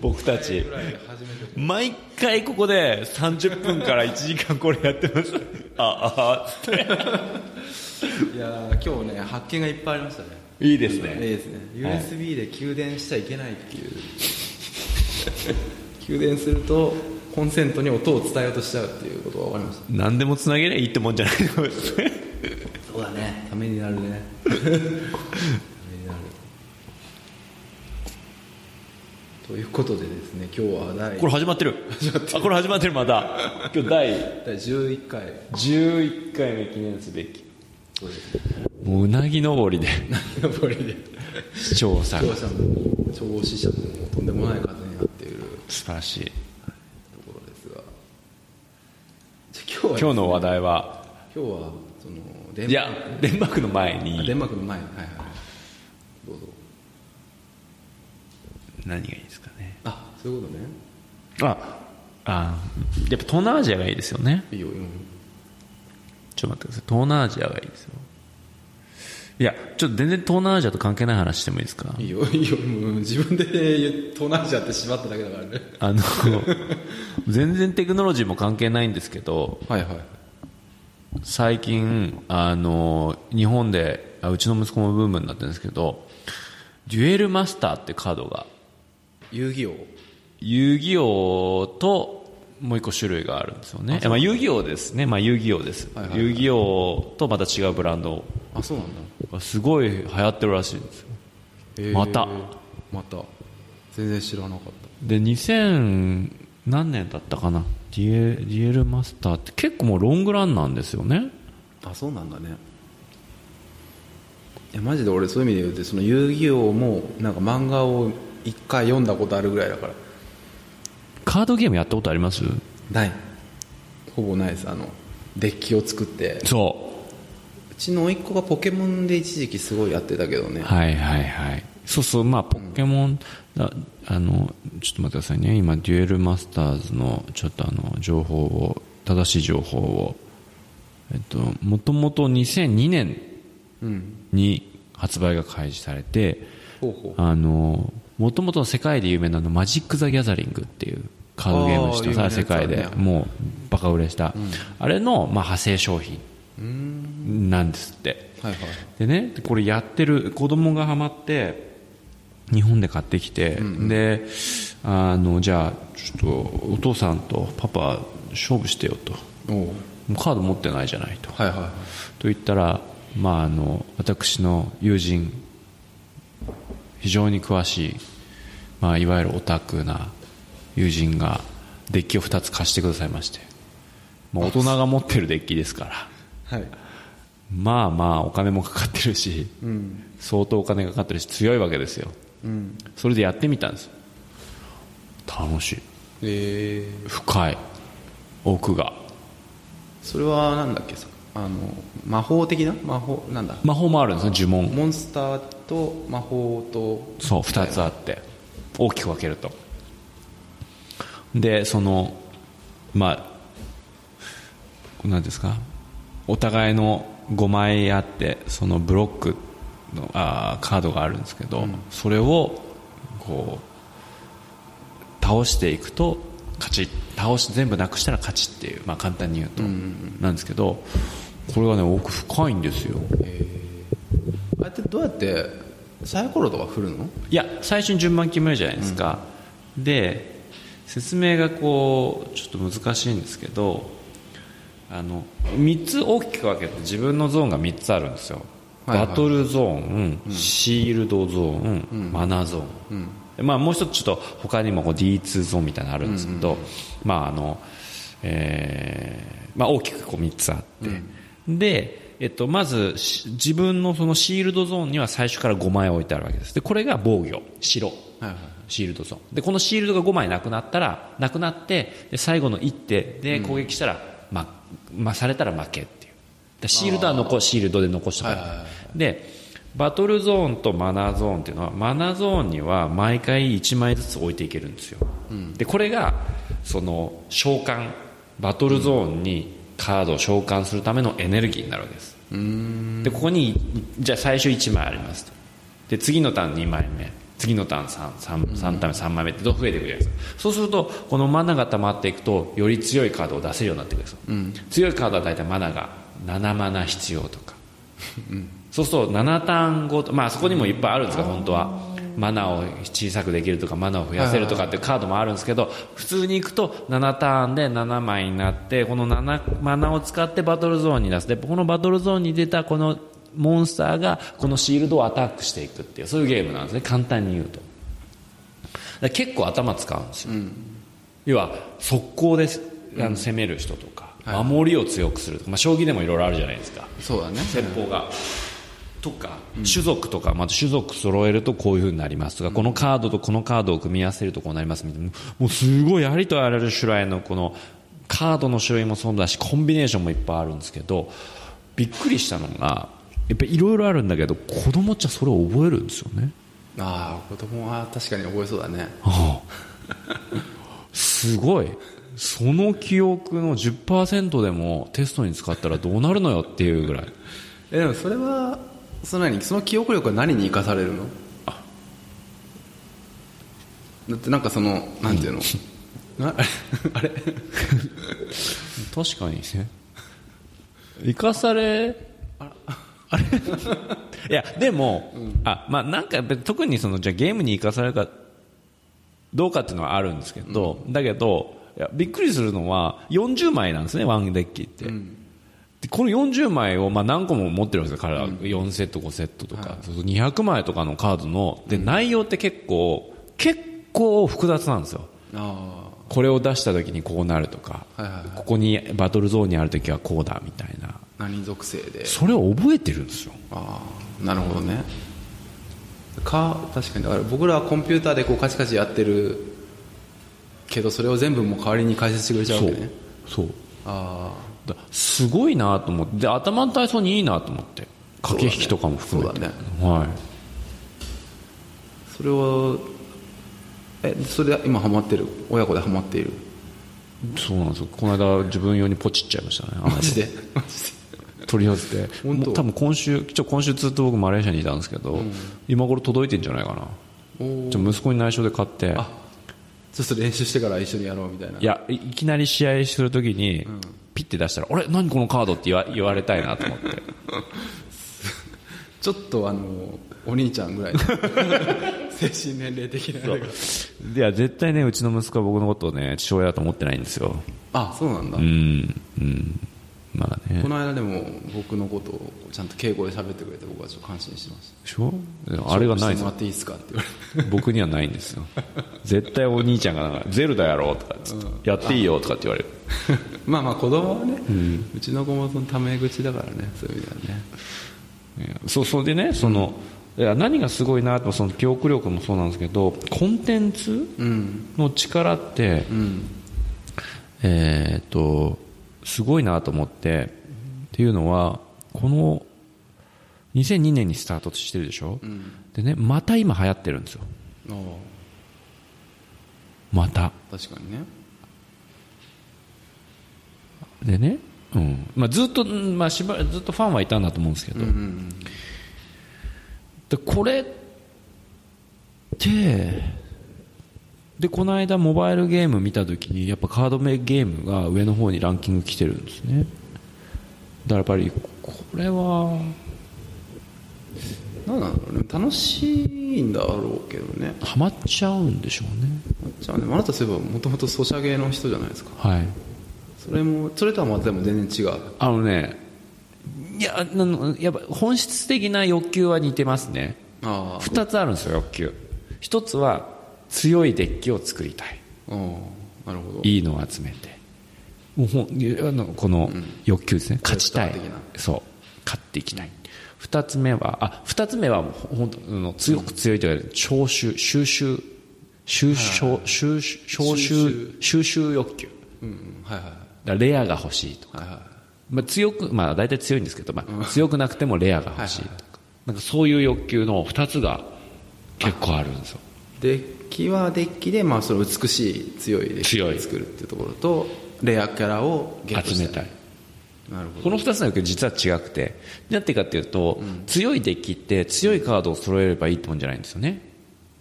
僕たち。毎回ここで30分から1時間これやってます。ああつって。いやー今日ね発見がいっぱいありましたね。いいですね。いいですね。USB で給電しちゃいけないっていう。給電するとコンセントに音を伝えようとしちゃうっていうことが分かりました。何でもつなげりゃいいってもんじゃないと思いますね。そうだね。ためになるね ためになるということでですね今日は第これ始まってる。あこれ始まってるまた今日第第11回。11回目記念すべき。もううなぎ登りで。登りで。視聴者が視聴者も聴視者もとんでもない数になっている。素晴らしい。ところですが。じゃあ今日は今日の話題は。今日はそのデンマーク。いやデンマークの前あにデンマークの前に。はいはいはいどうぞ何がいいですかね。あそういうことね。ああやっぱ東南アジアがいいですよね。いいよいいよちょっと待ってください。東南アジアがいいですよ。いやちょっと全然東南アジアと関係ない話してもいいですか？いいよいいよ。もう自分で東南アジアって縛っただけだからね。あの全然テクノロジーも関係ないんですけどはいはい。最近あの日本であうちの息子もブームになってるんですけどデュエルマスターってカードが遊戯王。遊戯王ともう一個種類があるんですよね。まあ、遊戯王ですね、まあ、遊戯王です、はいはいはい。遊戯王とまた違うブランドあそうなんだがすごい流行ってるらしいんですよ。へー。また。また。全然知らなかった。で2000何年だったかな。デュエデュエルマスターって結構もうロングランなんですよね。あそうなんだね。いやマジで俺そういう意味で言うとその遊戯王もなんか漫画を一回読んだことあるぐらいだから。カードゲームやったことあります？ない。ほぼないです。あのデッキを作って。そう。ちの甥っ子がポケモンで一時期すごいやってたけどね。はいはいはい。そうそう。まあポケモン、だあのちょっと待ってくださいね。今デュエルマスターズのちょっとあの情報を正しい情報を。えっともともと2002年うん。に発売が開始されてほうほう。あのもともと世界で有名なのマジック・ザ・ギャザリングっていうカードゲームした。さ、世界でもうバカ売れした、あれの、まあ、派生商品なんですって。はいはい。でねこれやってる子供がハマって日本で買ってきて、であのじゃあちょっとお父さんとパパ勝負してよと。カード持ってないじゃないと。はいはい。と言ったら、まあ、あの私の友人非常に詳しい、まあ、いわゆるオタクな友人がデッキを2つ貸してくださいまして、まあ、大人が持ってるデッキですから。はい。まあまあお金もかかってるし、相当お金がかかってるし強いわけですよ、それでやってみたんです。楽しい。えー、深い。奥が。それはなんだっけさあの魔法的な？魔法なんだ？魔法もあるんですね呪文。モンスターと魔法とそう2つあって大きく分けると。でそのまあ何ですか？お互いの5枚あってそのブロックのあーカードがあるんですけど、それをこう倒していくと勝ち。倒し全部なくしたら勝ちっていう、まあ、簡単に言うと、なんですけどこれがね奥深いんですよあれってどうやってサイコロとか振るの？いや最初に順番決めるじゃないですか、で説明がこうちょっと難しいんですけどあの3つ大きく分けて自分のゾーンが3つあるんですよ、はいはい。バトルゾーン、シールドゾーン、マナーゾーン、でまあ、もう一つちょっと他にもこう D2 ゾーンみたいなのあるんですけど、まああのえーまあ、大きくこう3つあって、で、えっと、まずし自分のそのシールドゾーンには最初から5枚置いてあるわけです。でこれが防御。白。はいはいシールドゾーン。でこのシールドが5枚なくなったらなくなってで最後の一手で攻撃したら、ままされたら負けっていう。でシールドは残シールドで残したから、はいはいはい。でバトルゾーンとマナーゾーンっていうのはマナーゾーンには毎回1枚ずつ置いていけるんですよ、でこれがその召喚。バトルゾーンにカードを召喚するためのエネルギーになるわけですでここにじゃあ最初1枚ありますと。で次のターン2枚目。次のターン 3, 3, 3ターン3枚目ってどんどん増えていくじゃないですか。そうするとこのマナが溜まっていくとより強いカードを出せるようになってくるんですよ、強いカードは大体マナが7マナ必要とか、そうすると7ターンごとまあそこにもいっぱいあるんですが本当はマナを小さくできるとかマナを増やせるとかっていうカードもあるんですけど普通にいくと7ターンで7枚になってこの7マナを使ってバトルゾーンに出す。でこのバトルゾーンに出たこのモンスターがこのシールドをアタックしていくっていうそういうゲームなんですね。簡単に言うと。結構頭使うんですよ、要は速攻であの攻める人とか、守りを強くするとか、まあ、将棋でもいろいろあるじゃないですか。そうだね。戦法が、とか、種族とかまた種族揃えるとこういう風になりますとか、このカードとこのカードを組み合わせるとこうなります。みたいなもうすごいありとあらゆる種類のこのカードの種類もそうだしコンビネーションもいっぱいあるんですけどびっくりしたのがやっぱりいろいろあるんだけど子供っちゃそれを覚えるんですよね。ああ子供は確かに覚えそうだね。ああ。すごい。その記憶の10%でもテストに使ったらどうなるのよっていうぐらい。えでもそれはその何その記憶力は何に生かされるの？だってなんかそのなんていうの、なあれ あれ？確かにね。生かされあれ？いやでも、あまあなんか特にそのじゃあゲームに生かされるかどうかっていうのはあるんですけど、だけどいやびっくりするのは40枚なんですねワンデッキって、でこの40枚をまあ何個も持ってるんですよ。彼らは4セット5セットとか、そうすると200枚とかのカードので内容って結構結構複雑なんですよ。あこれを出した時にこうなるとか、はいはいはい。ここにバトルゾーンにある時はこうだみたいな。あ何属性で。それを覚えてるんですよ。ああなるほどね。か確かに。だから僕らはコンピューターでこうカチカチやってるけどそれを全部もう代わりに解説してくれちゃうわけね。そう。あだすごいなと思ってで頭の体操にいいなと思って駆け引きとかも含めて。そうだね。はい。あそれはえそれで今ハマってる？親子でハマっている？そうなんですよ。この間自分用にポチっちゃいましたねマジで？マジで？取り寄せて多分今週今週ずっと僕マレーシアにいたんですけど、今頃届いてんじゃないかな。じゃあ息子に内緒で買って。あちょっと練習してから一緒にやろうみたいな。いやいいきなり試合するときに、ピッて出したら「あれ？何このカード?」って言わ言われたいなと思って。ちょっとあのお兄ちゃんぐらいの 精神年齢的な。あれがいや絶対ねうちの息子は僕のことをね父親だと思ってないんですよ。あそうなんだ、うんうんまあね。この間でも僕のことをちゃんと敬語で喋ってくれて僕はちょっと感心してましでしょ？あれがないんですっていいですかって言われて僕にはないんですよ。絶対お兄ちゃんがなんかゼルダやろうとかっつって、やっていいよとかって言われる。まあまあ子供はね、うちの子もそのタメ口だからねそういう意味ではね。そうそれでねその、いや何がすごいなとその記憶力もそうなんですけどコンテンツうん。の力って、うん。えーっとすごいなと思ってっていうのはこの2002年にスタートしてるでしょ、でねまた今流行ってるんですよ。あまた。あ確かにね。でね、うん。まあ、ずっと、うんまあ、しばずっとファンはいたんだと思うんですけど、うんうん。でこれってでこの間モバイルゲーム見た時にやっぱカードゲームが上の方にランキング来てるんですね。だからやっぱりこれはなんなんだろうね楽しいんだろうけどね。ハマっちゃうんでしょうね。じゃあね。あなたそういえばもともとソシャゲの人じゃないですか。はい。それもそれとはまたでも全然違う。あのねいややっぱ本質的な欲求は似てますね。ああ。2つあるんですよ欲求。一つは強いデッキを作りたい。なるほど。いいのを集めて。もうあのこの欲求ですね、勝ちたい。そう。勝っていきたい、二つ目はあ二つ目はもうほんとあの強く強いというか徴収収集。収集収集収集収集。欲求。うんうんはいはいだレアが欲しいとか、はいはい。まあ、強くまあ大体強いんですけど、まあ、強くなくてもレアが欲しいとか。なんかそういう欲求の二つが結構あるんですよデッキはデッキで、まあ、その美しい強いデッキ強い。を作るっていうところとレアキャラをゲット集めたい。なるほど。この2つの欲求実は違くてなんていうかっていうと、強いデッキって強いカードを揃えればいいってもんじゃないんですよね。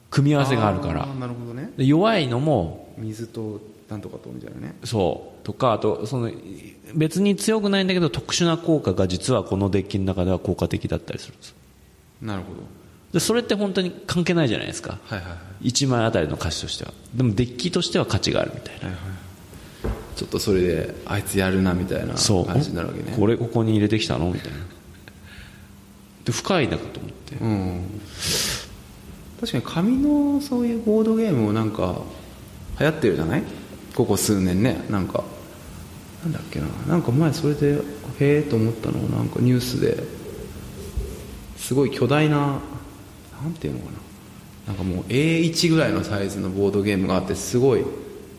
組み合わせがあるから。なるほどね。で弱いのも水となんとかとみたいなね。そう。とかあとその別に強くないんだけど特殊な効果が実はこのデッキの中では効果的だったりするんですなるほどでそれって本当に関係ないじゃないですか。はいはいはい。1枚あたりの価値としては。でもデッキとしては価値があるみたいな。はいはい。ちょっとそれであいつやるなみたいなそう。感じになるわけね。これここに入れてきたのみたいな。で深いなと思って。うん。確かに紙のそういうボードゲームもなんか流行ってるじゃない？ここ数年ね。なんかなんだっけな。なんか前それでへえと思ったのをなんかニュースですごい巨大ななんていうのかな。なんかもう A1 ぐらいのサイズのボードゲームがあってすごい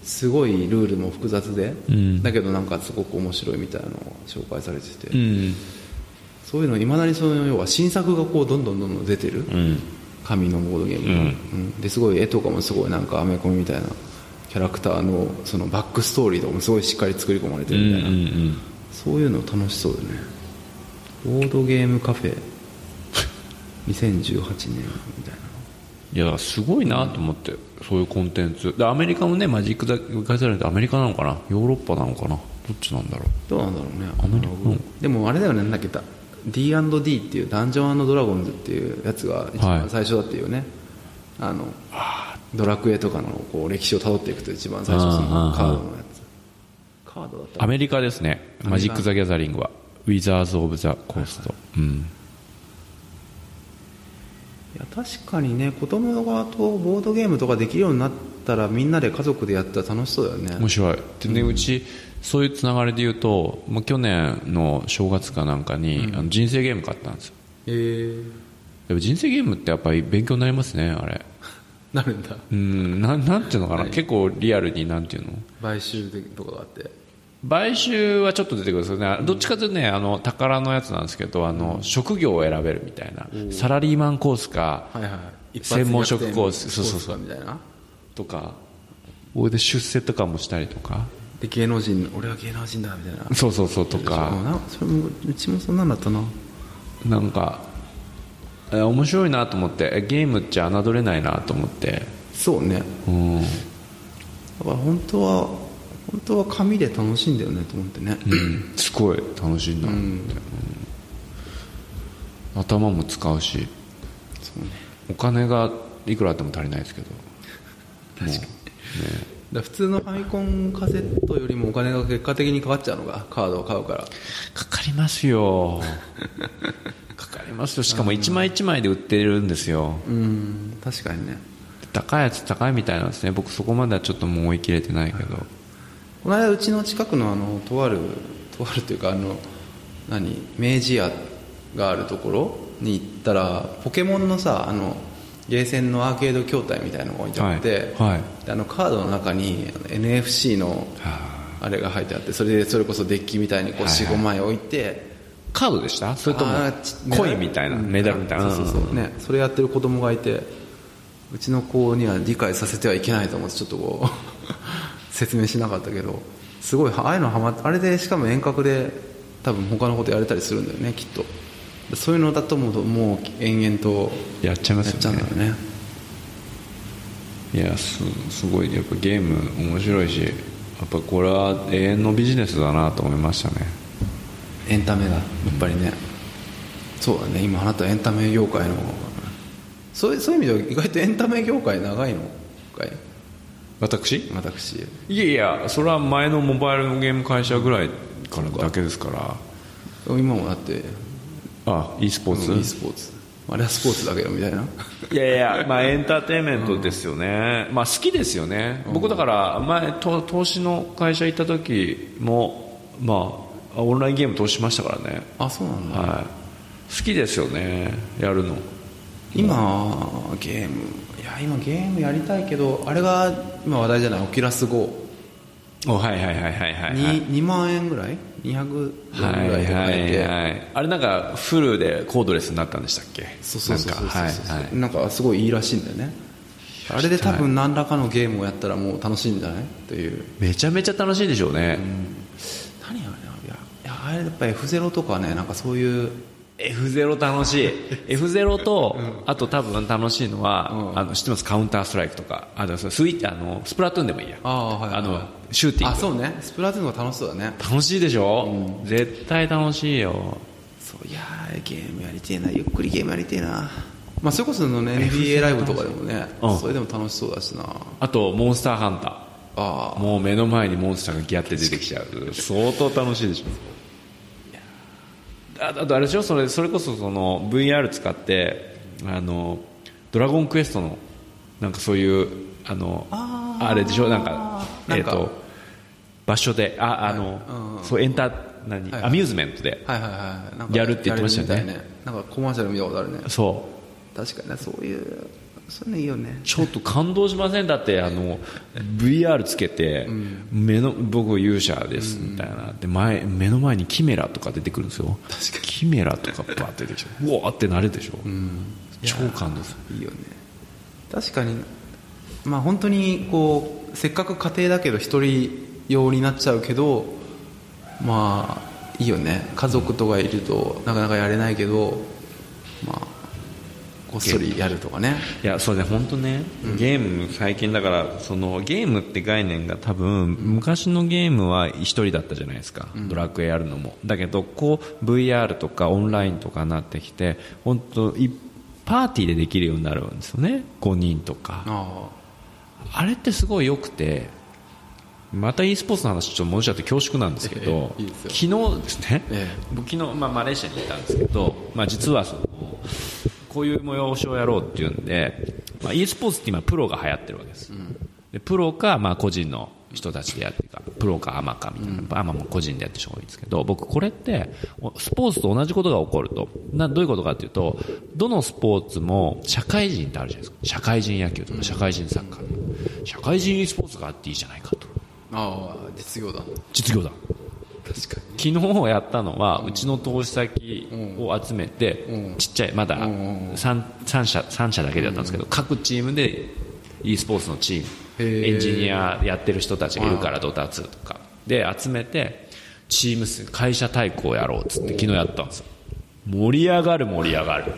すごいルールも複雑で、ん。だけどなんかすごく面白いみたいなのを紹介されてて、うん。そういうのいまだにその要は新作がこうどんどんどんどん出てる、うん。紙のボードゲームが、うん。ですごい絵とかもすごいなんかアメコミみたいなキャラクターのそのバックストーリーとかもすごいしっかり作り込まれてるみたいな、そういうの楽しそうだね。ボードゲームカフェ2018年みたいな。いやすごいなと思って、そういうコンテンツ。でアメリカもねマジック・ザ・ガザリンってアメリカなのかな？ヨーロッパなのかな？どっちなんだろどうなんだろうね。アメリカうんでもあれだよねなんだっけ？だ D&D っていうダンジョンドラゴンズっていうやつが一はい。番最初だっていうね、あのドラクエとかのこう歴史をたどっていくと一番最初そのカードのやつ。カードだったうアメリカですね。マジック・ザ・ギャザリングはウィザーズ・オブ・ザ・コースト、うんいや確かにね子供がとボードゲームとかできるようになったらみんなで家族でやったら楽しそうだよね。面白い。でね、うちそういうつながりで言うともう去年の正月かなんかに、あの人生ゲーム買ったんですよ。えー、やっぱ人生ゲームってやっぱり勉強になりますねあれ。なるんだ。うんなんなんていうのかな、はい結構リアルになんていうの？買収でとかがあって買収はちょっと出てくるんですよね。どっちかというとねあの宝のやつなんですけどあの、職業を選べるみたいな。サラリーマンコースかはいはい専門職コース。そうそうそう。みたいな？とかこれで出世とかもしたりとか。で芸能人俺は芸能人だみたいな。そうそうそうとか。なそれもうちもそんなんだったな。なんかえ面白いなと思って。えゲームっちゃ侮れないなと思って。そうね。うん、だから本当は本当は紙で楽しいんだよねと思ってね。うん、すごい楽しいな、うん。頭も使うし。そうね。お金がいくらあっても足りないですけど。確かに。ね。だ普通のファミコンカセットよりもお金が結果的にかかっちゃうのがカードを買うから。かかりますよ。かかりますよ。しかも1枚1枚で売ってるんですよ。うん。確かにね。高いやつ高いみたいなんですね。僕そこまではちょっともう追い切れてないけどこの間うちの近くのあのとあるとあるというかあの何明治屋があるところに行ったらポケモンのさあのゲーセンのアーケード筐体みたいなのが置いてあって、はいはい。であのカードの中に NFC のあれが入ってあってそれでそれこそデッキみたいにこうはいはい。45枚置いてカードでした？それともコインみたいなう。んメダルみたいな？そうそうそう。ねそれやってる子供がいてうちの子には理解させてはいけないと思ってちょっとこう説明しなかったけどすごいああいうのハマってあれでしかも遠隔で多分他のことやれたりするんだよねきっと。そういうのだともうもう延々とやっちゃいまやっちゃすよねうんだよね。いやすすごいやっぱゲーム面白いしやっぱこれは永遠のビジネスだなと思いましたね。エンタメがやっぱりね、そうだね。今あなたエンタメ業界のそういうそういう意味では意外とエンタメ業界長いのかい？私？私。いやいやそれは前のモバイルのゲーム会社ぐらいからだけですから。今もだって。あ e スポーツ、e スポーツ。あれはスポーツだけどみたいな。いやいや、まあ、エンターテインメントですよね、まあ、好きですよね、僕だから前と投資の会社行った時も、まあ、オンラインゲーム投資しましたからね、あそうなんだ、はい、好きですよねやるの今ゲームいや今ゲームやりたいけどあれが今話題じゃないオキュラス GO おはいはいはいはいはいはい。に2万円ぐらい？200ドルぐはいらいで買えて、はいはいあれなんかフルでコードレスになったんでしたっけ？そうそうそうそうなんかはいはい。なんかすごいいいらしいんだよね。あれで多分何らかのゲームをやったらもう楽しいんじゃない？という。めちゃめちゃ楽しいでしょうね、何あれ？いやいやあれやっぱ F0 とかねなんかそういう F0 楽しい。F0 と、あと多分楽しいのは、うん。あの知ってます？カウンターストライクとか。あのスイあのスプラトゥーンでもいいや。あのシューティング。あそうね。スプラトゥーンが楽しそうだね。楽しいでしょ、絶対楽しいよ。そういやーゲームやりてえな。ゆっくりゲームやりてえな。まあそれこそのね NBA ライブとかでもねうん。それでも楽しそうだしな。あとモンスターハンタあー。もう目の前にモンスターがギャって出てきちゃう。相当楽しいでしょああとあれでしょ？それそれこそその VR 使ってあのドラゴンクエストのなんかそういうあのあれでしょ？なんかなんか。えっ、と場所でああの、うん。そうエンター何、はいアミューズメントで。やるって言ってましたよね。やるみたいなんかコマーシャル見たことあるね。そう。確かにねそういうそういいいよね。ちょっと感動しません？だってあの VR つけて、目の僕勇者ですみたいな、で前目の前にキメラとか出てくるんですよ。キメラとかバーって出てきて うわーってなるでしょ、超感動する。いいよね。確かにまあ本当にこうせっかく家庭だけど一人用になっちゃうけどまあいいよね。家族とかいるとなかなかやれないけどまあこっそりやるとかね。いやそうね。本当ね、ゲーム最近だからそのゲームって概念が多分昔のゲームは一人だったじゃないですか、ドラクエやるのも。だけどこう VR とかオンラインとかになってきて本当いパーティーでできるようになるんですよね。5人とか。ああ。れってすごい良くてまた e スポーツの話ちょっと戻っちゃって恐縮なんですけど、ええいい昨日ですね、え僕昨日、まあ、マレーシアにいたんですけど、まあ、実はそのこういう催しをやろうっていうんで、まあ、e スポーツって今プロが流行ってるわけです、でプロか、まあ、個人の人たちでやってるか。プロかアマかみたいな、アマも個人でやってる人が多いんですけど僕これってスポーツと同じことが起こると。などういうことかっていうとどのスポーツも社会人ってあるじゃないですか。社会人野球とか社会人サッカー社会人 e スポーツがあっていいじゃないかと。あああ実業だ実業だ確か昨日やったのは、うちの投資先を集めて、うん。ちっちゃいまだ 3, 三社三社だけだったんですけど、各チームで e スポーツのチームエンジニアやってる人たちがいるからドタツとか。で集めてチーム数会社対抗をやろうっつって昨日やったんですよ。盛り上がる盛り上がる。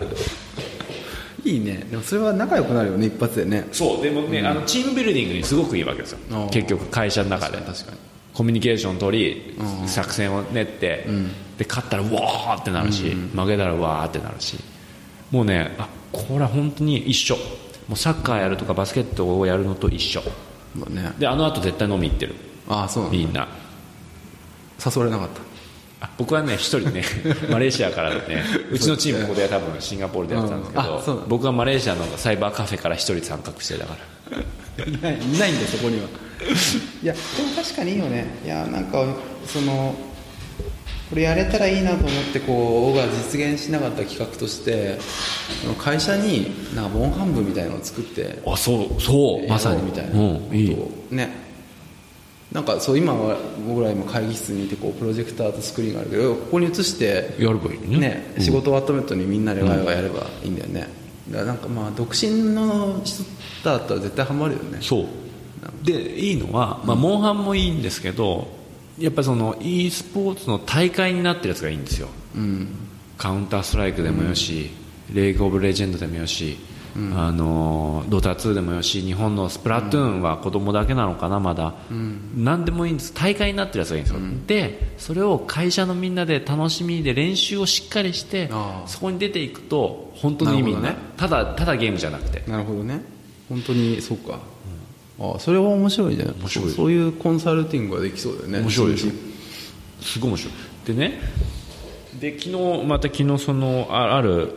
にいいね。でもそれは仲良くなるよね一発でね。そう。でもね、あのチームビルディングにすごくいいわけですよ。結局会社の中で。確かにコミュニケーション取り、作戦を練って、で勝ったらうわーってなるし、負けたらうわーってなるしもうねあこれは本当に一緒。もうサッカーやるとかバスケットをやるのと一緒。まあね。であの後絶対飲み行ってる。ああそうみんな。誘われなかった。あ僕はね一人ね マレーシアからねうちのチームここで多分シンガポールでやってたんですけど僕はマレーシアのサイバーカフェから一人参画してたから。いないいないんだそこにはいやでも確かにいいよね。いやなんかそのこれやれたらいいなと思ってこう僕が実現しなかった企画として会社になんかモンハン部みたいなのを作ってあそうそうまさに。みたいな。うんいい。ことをね。なんかそう今は僕ら今会議室にいてこうプロジェクターとスクリーンがあるけどここに映してやればいいのね。ね、仕事終わった後にみんなでワイワイやればいいんだよね、だからなんかまあ独身の人だったら絶対ハマるよね。そうでいいのは、まあ、モンハンもいいんですけどやっぱりその e スポーツの大会になってるやつがいいんですよ。うん。カウンターストライクでもよし、レイグ・オブ・レジェンドでもよし、あのドタ2でもよし日本のスプラトゥーンは子供だけなのかなまだ、何でもいいんです。大会になってるやつがいいんですよ、でそれを会社のみんなで楽しみで練習をしっかりしてそこに出ていくと本当の意味になるなるただただゲームじゃなくて。なるほどね。本当にそうか、あそれは面白いじゃん面白い。そういうコンサルティングができそうだよね。面白いでしょ。すごい面白い。でねで昨日また昨日そのあある、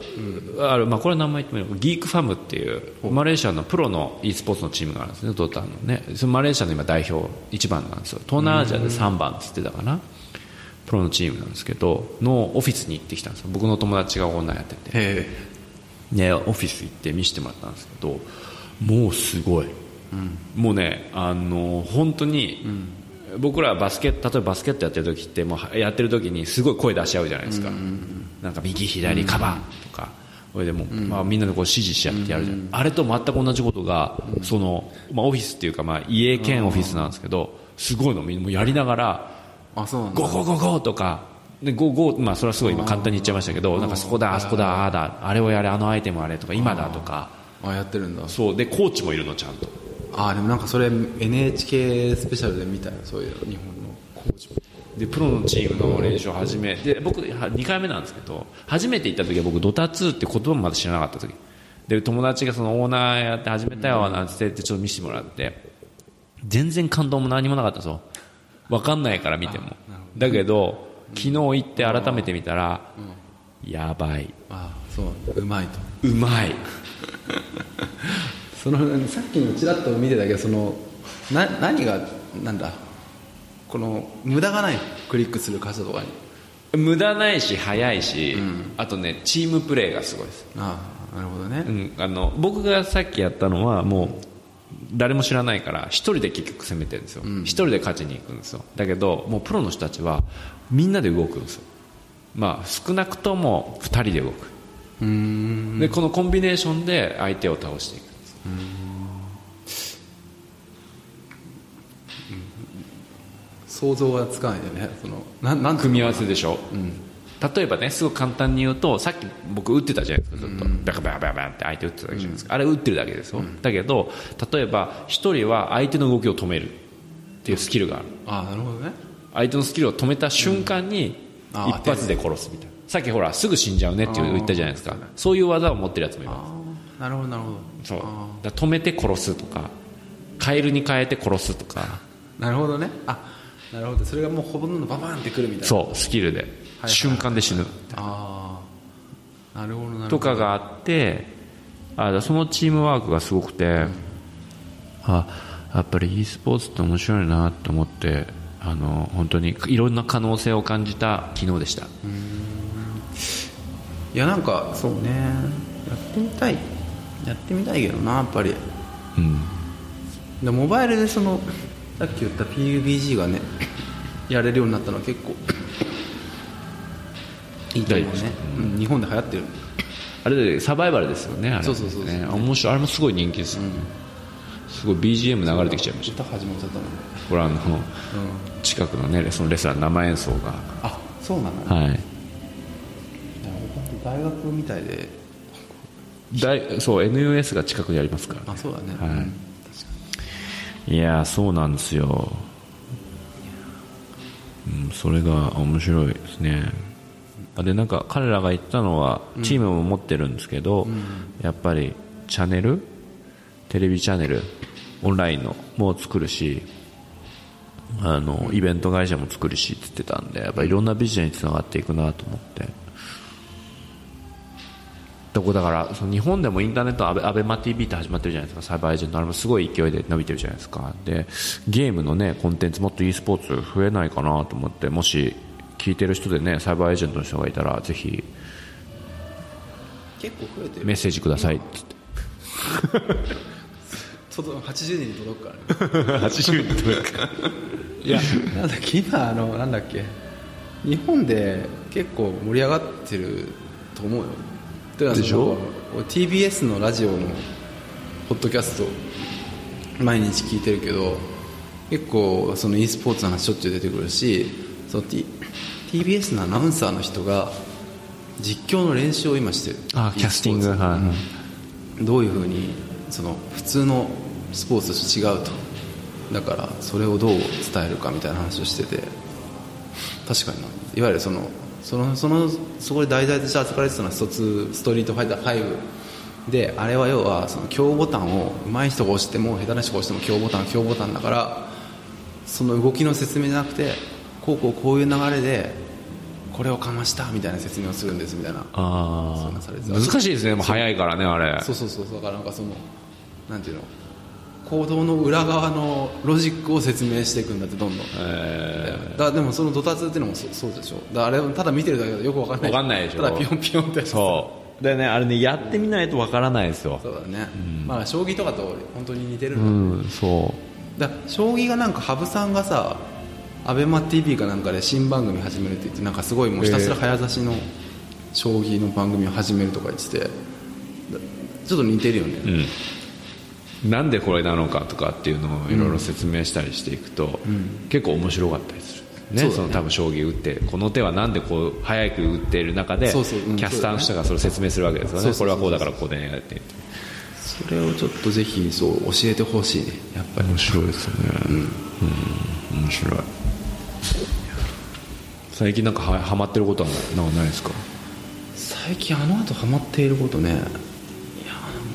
あるまあ、これ名前言ってもいいギークファムっていうマレーシアのプロの e スポーツのチームがあるんですね。ドタのね。そのマレーシアの今代表1番なんですよ。東南アジアで3番っつってたかな？プロのチームなんですけどのオフィスに行ってきたんですよ。僕の友達がオーナーやってて。へね、オフィス行って見せてもらったんですけどもうすごい、もうねあの本当に、僕らはバスケ例えばバスケットやってる時ってもうやってる時にすごい声出し合うじゃないですか、なんか右左カバーとか、それでもう、まあ、みんなでこう指示し合ってやるじゃん、あれと全く同じことが、そのまあ、オフィスっていうか、まあ、家兼オフィスなんですけど、すごいの。みんなやりながらあそうなんだ。 go go go go とかで go go まあそれはすごい今簡単に言っちゃいましたけどなんかそこだあそこだああだあれをやれあのアイテムあれとか今だとか。あやってるんだ。そう。でコーチもいるのちゃんとあでもなんかそれ NHK スペシャルで見たよそういうの日本のコーチもでプロのチームの練習を始めで僕は2回目なんですけど初めて行った時は僕 Dota 2って言葉もまだ知らなかった時。で友達がそのオーナーやって始めたよなんつってちょっと見せてもらって全然感動も何もなかったぞ。分かんないから見ても。だけど昨日行って改めて見たらやばい。あそううまいと。うまい そのさっきのちらっと見てたけどそのな何がなんだこの無駄がないクリックする箇所とかに。無駄ないし早いし、あとねチームプレーがすごいです。ああなるほどね、うん、あの僕がさっきやったのはもう誰も知らないから一人で結局攻めてるんですよ。一、人で勝ちに行くんですよ。だけどもうプロの人たちはみんなで動くんですよ。まあ少なくとも2人で動く。でこのコンビネーションで相手を倒していく想像がつかないよねそのなな組み合わせでしょ、うん。例えばねすごく簡単に言うとさっき僕打ってたじゃないですかずっと、バカバカバカバカって相手打ってたじゃないですか、あれ打ってるだけですよ、だけど例えば一人は相手の動きを止めるっていうスキルがあるあなるほどね相手のスキルを止めた瞬間に一発で殺すみたいなさっきほらすぐ死ん。じゃうねって言ったじゃないですかそういう技を持ってるやつもいまああなるほどなるほどそう。だ止めて殺すとかカエルに変えて殺すとか。なるほどね。あなるほど。それがもうほぼんどババンってくるみたいな。そうスキルで。はい瞬間で死ぬ。ああなるほどなるほど。とかがあってあそのチームワークがすごくて、あやっぱり e スポーツって面白いなって思ってあの本当にいろんな可能性を感じた昨日でした、いやなんかそうね。やってみたいやってみたいけどなやっぱり。うん、でモバイルでそのさっき言った PUBG がねやれるようになったのは結構いいと思うね。うん、日本で流行ってる。あれでサバイバルですよねあれ。そうそうそうそう。ね面白い。あれもすごい人気ですよね、すごい BGM 流れてきちゃいました。歌始まっちゃったもんねこれあのうん。近くのねそのレストラン生演奏が。あそうなの、はい。大学みたいで大そう NUS が近くにありますからあそうだね、はい。うん。いやーそうなんですよ、うん、それが面白いですね。あでなんか彼らが言ったのはチームも持ってるんですけど、やっぱりチャンネルテレビチャンネルオンラインのも作るしあのイベント会社も作るしって言ってたんでやっぱいろんなビジネスにつながっていくなと思ってどこだからその日本でもインターネットアベアベマ TV って始まってるじゃないですか。サイバーエージェント。あれもすごい勢いで伸びてるじゃないですか。でゲームのねコンテンツもっと e スポーツ増えないかなと思ってもし聞いてる人でねサイバーエージェントの人がいたらぜひ結構増えてる。メッセージください。って届80人に届くからね。80人とかいやなんだっけ今あのなんだっけ日本で結構盛り上がってると思うよてかでしょ？TBS のラジオのポッドキャスト毎日聞いてるけど結構その e スポーツの話しょっちゅう出てくるしその、T、TBS のアナウンサーの人が実況の練習を今してる。あキャスティング。e はい。どういうふうにその普通のスポーツと違うと。だからそれをどう伝えるかみたいな話をしてて。確かにな。いわゆるそのそのそのそこで題材として扱われてたのは一つストリートファイター5であれは要はその強ボタンを上手い人が押しても下手な人が押しても強ボタン強ボタンだからその動きの説明じゃなくてこうこうこういう流れでこれをかましたみたいな説明をするんですみたいな。あ難しいですね。もう早いからねあれ。そうそうそう。そうだからなんかそのなんていうの？行動の裏側のロジックを説明していくんだってどんどん、えだからでもそのドタツっていうのもそそうでしょ。だあれただ見てるだけでよくわかんないわかんないでしょ。ただピヨンピヨンってーそう。でねあれねやってみないとわからないですよ。そうだね、まあ将棋とかと本当に似てるうの、んそだから将棋がなんか羽生さんがさアベマ t v かなんかで新番組始めるって言ってなんかすごいもうひたすら早指しの将棋の番組を始めるとか言っててだちょっと似てるよね、ううんなんでこれなのかとかっていうのをいろいろ説明したりしていくと、結構面白かったりする。ね。そね。その多分将棋打ってこの手はなんでこう早く打っている中でキャスターの人がそれを説明するわけですよね。これはこうだからこうでねって。それをちょっとぜひそう教えてほしいねやっぱり。面白いですよね。うん、面白い。最近なんかはハマってることはなんかないですか？最近あの後ハマっていることね。いやなんか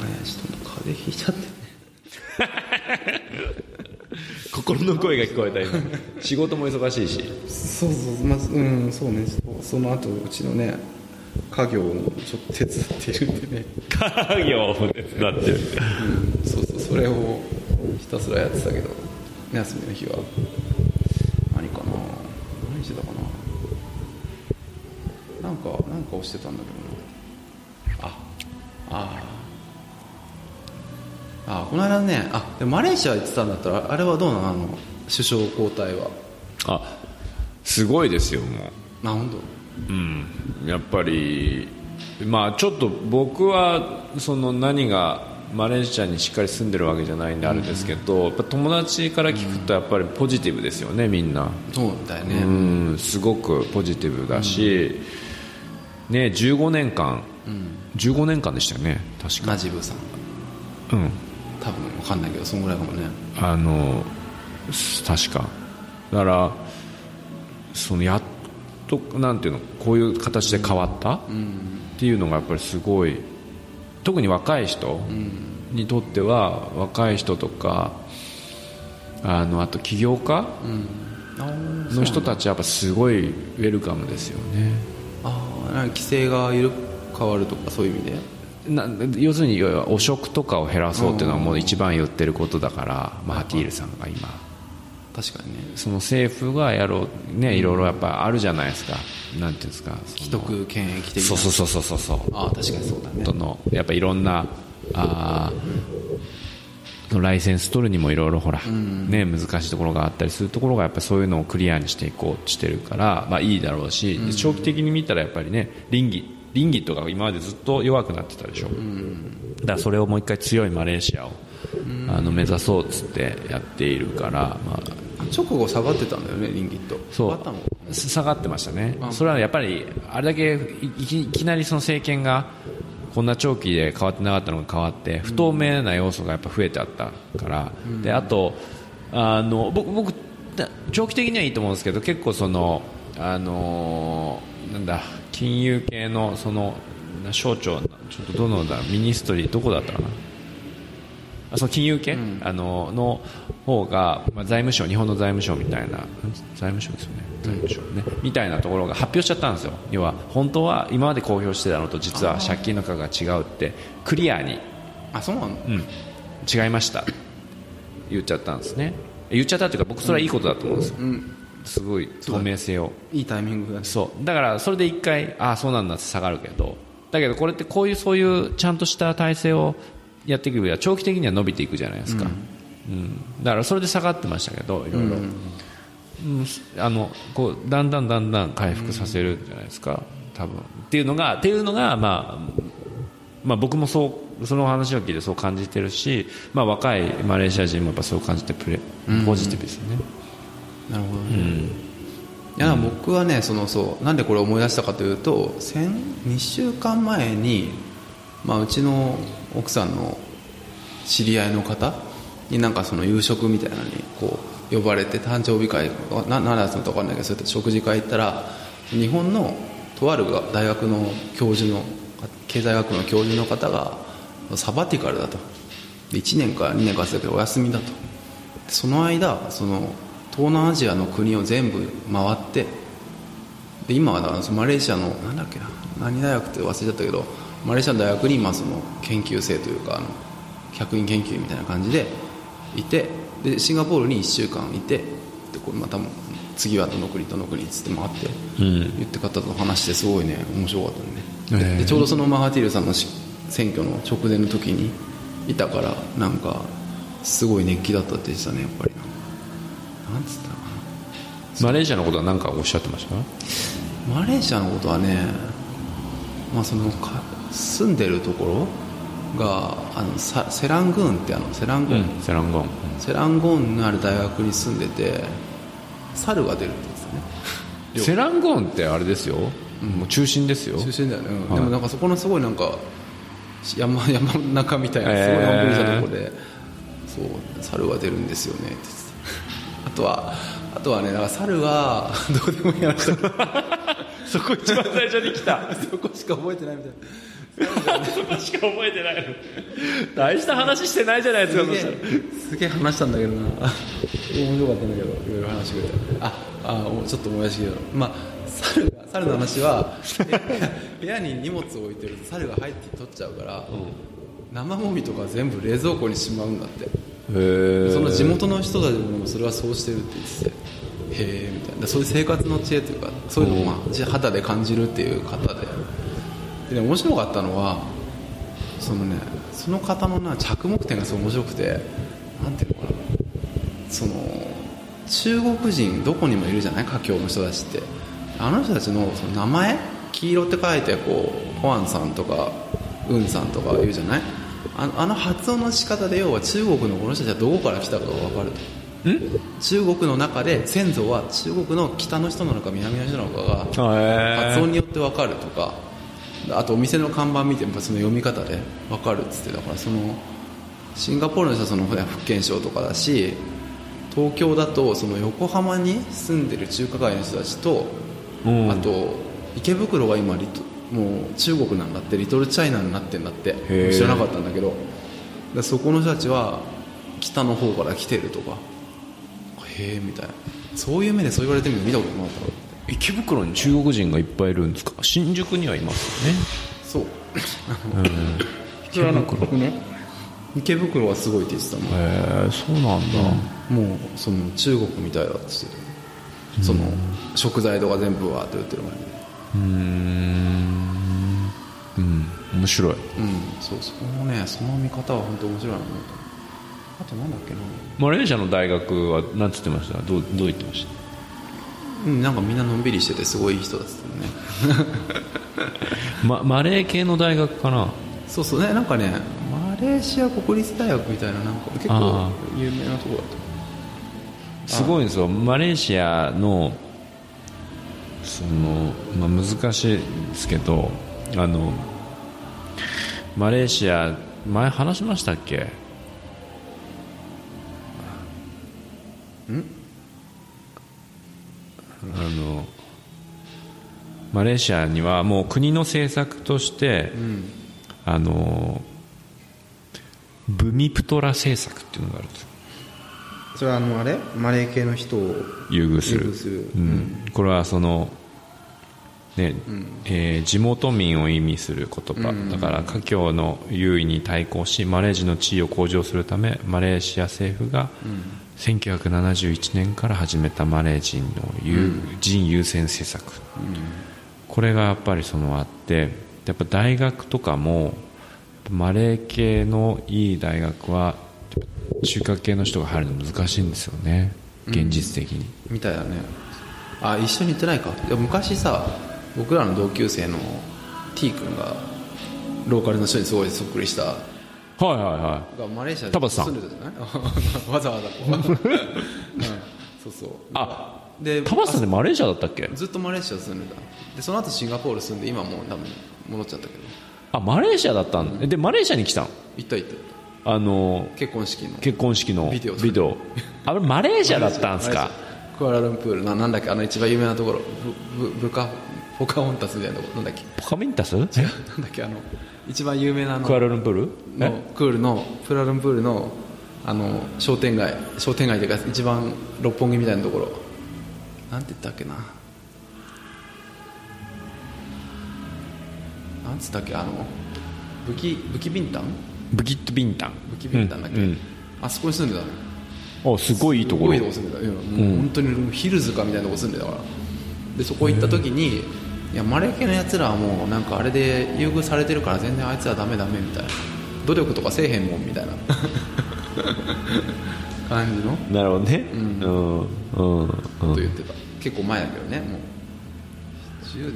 ねちょっと風邪ひいちゃって。ね 心の声が聞こえた今。仕事も忙しいし。そうそうまずうんそうね。そその後うちのね家業をちょっと手伝っているんでね、家業を手伝ってるうん、そうそうそれをひたすらやってたけど休みの日は何かな何してたかな。なんかなんか押してたんだけどな。ああああこの間ねあでもマレーシア行ってたんだったらあれはどうなの？あの首相交代は。あすごいですよもう。あ本当？うん、やっぱり、まあ、ちょっと僕はその何がマレーシアにしっかり住んでるわけじゃないんであるんですけど、やっぱ友達から聞くとやっぱりポジティブですよねみんな、そうだよね、うん、すごくポジティブだし、ね、15年間、15年間でしたよね確か、ナジブさんうん、多分わかんないけどそんぐらいかもね。あの確か。だからそのやっとなんていうのこういう形で変わった、っていうのがやっぱりすごい特に若い人にとっては若い人とかあのあと起業家の人たちはやっぱすごいウェルカムですよね。ああ規制が緩変わるとかそういう意味で？な要するに汚職とかを減らそうっていうのはもう一番言ってることだからマハティールさんが今。確かにね。その政府がやろうねいろいろやっぱあるじゃないですか。なんていうんですか既得権益的な。そうそうそうそうそう。そうああ確かにそうだね。とのやっぱいろんなあーライセンス取るにもいろいろほら、ね、難しいところがあったりするところがやっぱそういうのをクリアにしていこうとしてるから、まあ、いいだろうし、で長期的に見たらやっぱりね倫理倫理とかが今までずっと弱くなってたでしょ、だからそれをもう一回強いマレーシアを、あの目指そうっつってやっているから、まあ、直後下がってたんだよねリンギットそう。下がってましたね、それはやっぱりあれだけいいきいきなりその政権がこんな長期で変わってなかったのが変わって不透明な要素がやっぱ増えてあったから、であとあの僕僕だ長期的にはいいと思うんですけど結構そのあのなんだ金融系のそのな省庁ちょっとどのだミニストリーどこだったかな？あその金融系、あのの方が、まあ、財務省日本の財務省みたいな財務省ですよね。財務省ね、みたいなところが発表しちゃったんですよ。要は本当は今まで公表してたのと実は借金の額が違うってクリアに、あそうなの？うん、違いました。言っちゃったんですね。言っちゃったっていうか僕それはいいことだと思うんですよ、うんすごい透明性を。いいタイミングだね。そう。だからそれで一回ああそうなんだって下がるけど。だけどこれってこういうそういうちゃんとした体制をやっていく上では長期的には伸びていくじゃないですか、うん。だからそれで下がってましたけどいろいろ、うん。あのこうだんだんだんだん回復させるんじゃないですか。多分。っていうのがっていうのが、まあ、まあ僕もそうその話を聞いてそう感じてるし、まあ、若いマレーシア人もやっぱそう感じてプレポジティブですよね、なるほどね、いや僕はねそのそうなんでこれを思い出したかというと先2週間前に、まあ、うちの奥さんの知り合いの方になんかその夕食みたいなのにこう呼ばれて誕生日会な何だったのか分かんないけどそうやって食事会行ったら日本のとあるが大学の教授の経済学の教授の方がサバティカルだと。で1年か2年か忘れたけどお休みだと。でその間その東南アジアの国を全部回ってで今はだからマレーシアのなんだっけな何大学って忘れちゃったけどマレーシアの大学に今その研究生というかあの客員研究員みたいな感じでいてでシンガポールに1週間いてでこれまたも次はどの国どの国っつって回ってうん。言って方と話してすごいね面白かったね。でちょうどそのマハティールさんのし選挙の直前の時にいたからなんかすごい熱気だったって言ってたねやっぱりなんつったのかマレーシアのことは何かおっしゃってました？なマレーシアのことはねまあそのか住んでるところがあのサセラングーンってあのセランゴン、セランゴン。セランゴンのある大学に住んでて猿が出るって言ってたね。セランゴーンってあれですよ、もう中心ですよ。中心だよね、うんはい。でもなんかそこのすごいなんか山山の中みたいなすごいえーのんびりしたところで、そう猿が出るんですよねってあとはあとはねだから猿は どうでもいい話だ そこ一番最初に来た。そこしか覚えてないみたいな。そこしか覚えてない。の大した話してないじゃないですかすげえすげえ話したんだけどな。面白かったんだけどいろいろ話してくれて。ああもうちょっと思い出してきた。まあ猿が猿の話は部屋に荷物を置いてると猿が入って取っちゃうから、生もみとか全部冷蔵庫にしまうんだって。その地元の人たちもそれはそうしてるって言っててへえみたいな。そういう生活の知恵というかそういうのをまあ肌で感じるっていう方で。でね面白かったのはそのねその方のな着目点がすごい面白くてなんていうのかな。その中国人どこにもいるじゃない？華僑の人たちって。あの人たちのその名前？黄色って書いてこうホアンさんとかウンさんとか言うじゃない？あのあの発音の仕方で要は中国のこの人たちはどこから来たかが分かると。中国の中で先祖は中国の北の人なのか南の人なのかがへ発音によって分かるとか。あとお店の看板見てもその読み方で分かるっつってだからそのシンガポールの人はその福建省とかだし東京だとその横浜に住んでる中華街の人たちと、うん。あと池袋は今リトもう中国なんだってリトルチャイナになってんだってー。知らなかったんだけど。でそこの人たちは北の方から来てるとか。へえみたいな。そういう目でそう言われてみるの見たことなかった。な池袋に中国人がいっぱいいるんですか？新宿にはいますよね。そう。池袋ね。池袋はすごいって言ってたもん。へえそうなんだ、もうその中国みたいだって言ってた。その食材とか全部わーって売ってる前にうーん。うん。面白い。うん。そうそこのねその見方は本当面白いなと。思ったあとなんだっけな。マレーシアの大学は何つってました？どうどう言ってました？うんなんかみんなのんびりしててすごいいい人だったね。ま、マレー系の大学かな？そうそう。ねなんかねマレーシア国立大学みたいななんか結構あ。有名なとこだった。すごいんですよ。マレーシアのその、まあ、難しいですけどあのマレーシア前話しましたっけ？あのマレーシアにはもう国の政策として、あのブミプトラ政策っていうのがあるんです。よそれはあのあれ？マレー系の人を優遇する。する。うん、これはその、ねえー地元民を意味する言葉、だから華僑の優位に対抗しマレー人の地位を向上するためマレーシア政府が1971年から始めたマレー人の優、人優先政策、これがやっぱりそのあってやっぱ大学とかもマレー系のいい大学は中華系の人が入るの難しいんですよね。現実的に、みたいだね。あ一緒に行ってないか。昔さ僕らの同級生の T 君がローカルの人にすごいそっくりした。はいはいはがマレーシアで住んでたじゃない？わざわざこう、うん、そうそう。あでい田畑さんでマレーシアだったっけ？ずっとマレーシア住んでた。でその後シンガポール住んで今もう多分戻っちゃったけど。あマレーシアだったんだ。でマレーシアに来たの？行った行ったあの結婚式の。結婚式のビデオ。ビデオ。あれマレーシアだったんですか？クアラルンプール。ななんだっけ？あの一番有名なところ。ブブブカポカホンタスみたいなところ。なんだっけ？ポカミンタス？なんだっけ？あの一番有名なクアラルンプール？のえ？クールのプラルンプールのあの商店街。商店街というか一番六本木みたいなところ。なんて言ったっけな？なんつったっけ？あのブキブキビンタン？ブキットビンタン。ブキビンタンだっけ、うん。うんあそこに住んでたのあすごいいいところ。すごいとこ住んでた。う本当にヒルズかみたいなとこ住んでたから。でそこ行った時にいやマレー系のやつらはもうなんかあれで優遇されてるから全然あいつはダメダメみたいな。努力とかせえへんもんみたいな。感じの。なるほどね。ん。うん。うん。こと言ってた、結構前だけどねもう。10年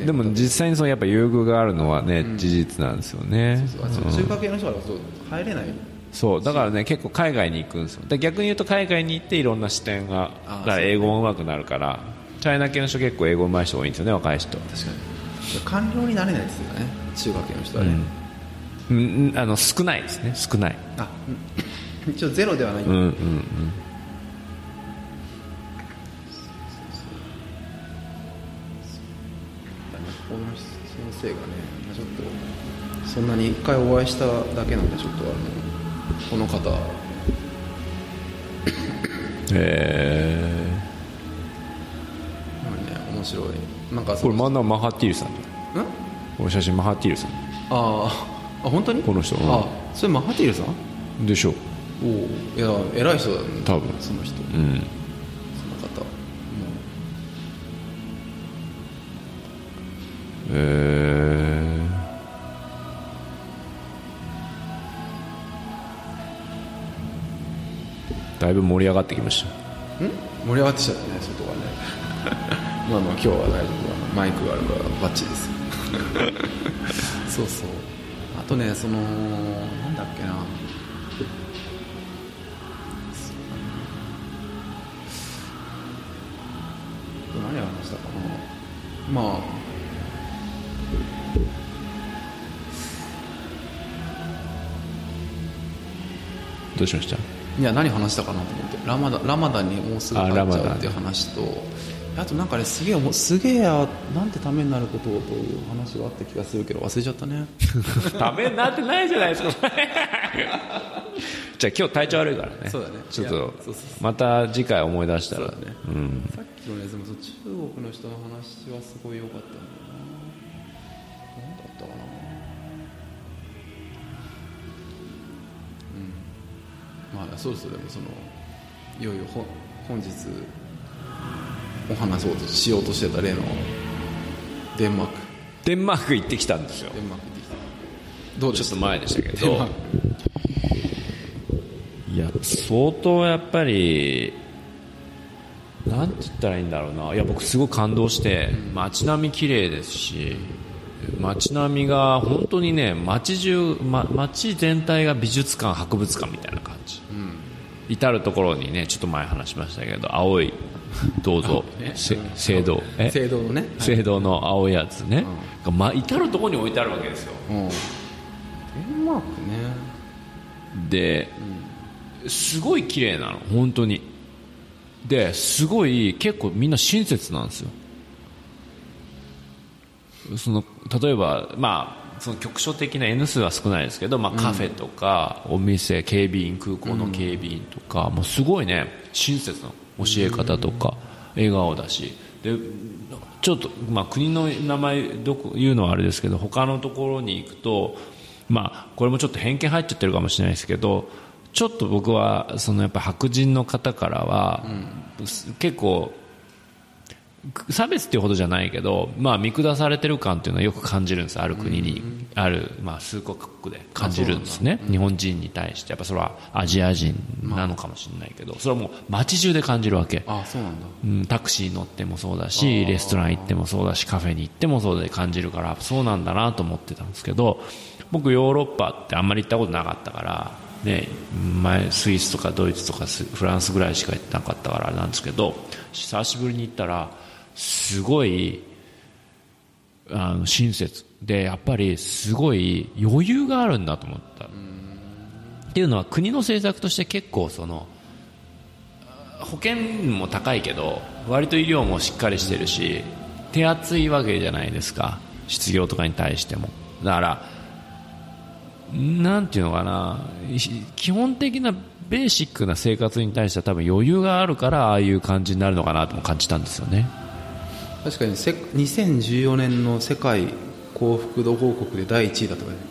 でも実際にそのやっぱ優遇があるのはね、ん。事実なんですよね。そうそう。中華系の人はそう入れないそう。だからね結構海外に行くんですよ。で逆に言うと海外に行っていろんな視点がだから英語も上手くなるからチャイナ系の人結構英語上手い人多いんですよね若い人。確かに。官僚になれないですよね中学系の人はね、うん。うんあの少ないですね少ない。あうん。一応ゼロではない、うんうんうん生がねちょっとそんなに一回お会いしただけなんでちょっとあのこの方へなんかね面白い。なんかこれ真ん中マハティールさんじゃんんこの写真マハティールさん。あああ本当に？この人。うん。あそれマハティールさん？でしょおおいや偉い人だね多分。その人。うん。その方。もへえだいぶ盛り上がってきました。ん？盛り上がってきちゃったね外がね。まあまあ今日は大丈夫だ。マイクがあるからバッチリです。そうそう。あとねそのなんだっけな。何を話したかな。まあ。どうしました？いや何話したかなと思って。ラマダラマダンにもうすぐ入っちゃうっていう話とあとなんかねすげえすげえやなんてためになることをという話があった気がするけど忘れちゃったね。ダメになってないじゃないですか。じゃあ今日体調悪いからね。そうだね。ちょっとまた次回思い出したら。ね。うん。さっきのねでも中国の人の話はすごい良かったんまあそうですよでもそのいよいよほ本日お話そうとしようとしてた例のデンマーク。デンマーク行ってきたんですよ。デンマーク行ってきた。どうでちょっと前でしたけど。ク。いや相当やっぱりなんて言ったらいいんだろうな。いや僕すごい感動して街並み綺麗ですし街並みが本当にね街中、ま、街全体が美術館博物館みたいな感じ、至る所にねちょっと前話しましたけど青い銅像ね。せ聖堂え？聖堂のね。聖堂の青いやつね、がま至る所に置いてあるわけですよ。うん。デンマークね。で、すごい綺麗なの本当に。ですごい結構みんな親切なんですよその例えばまあその局所的な N 数は少ないですけど、まあ、カフェとか、お店警備員空港の警備員とか、もうすごいね親切な教え方とか、笑顔だし。でちょっと、まあ、国の名前どこ言うのはあれですけど他のところに行くと、まあ、これもちょっと偏見入っちゃってるかもしれないですけどちょっと僕はそのやっぱ白人の方からは、結構差別っていうほどじゃないけど、まあ、見下されてる感っていうのはよく感じるんですある国に、ある、まあ、数国で感じるんですね、日本人に対して。やっぱそれはアジア人なのかもしれないけどそれはもう街中で感じるわけ、あそうなんだ。うん、タクシー乗ってもそうだしレストラン行ってもそうだしカフェに行ってもそうで感じるからそうなんだなと思ってたんですけど僕ヨーロッパってあんまり行ったことなかったから、ね、前スイスとかドイツとかスフランスぐらいしか行ってなかったからあれなんですけど久しぶりに行ったらすごいあの親切。でやっぱりすごい余裕があるんだと思った。っていうのは国の政策として結構その保険も高いけど割と医療もしっかりしてるし手厚いわけじゃないですか。失業とかに対しても。だからなんていうのかな。基本的なベーシックな生活に対しては多分余裕があるからああいう感じになるのかなとも感じたんですよね。確かにせ2014年の世界幸福度報告で第1位だったからね。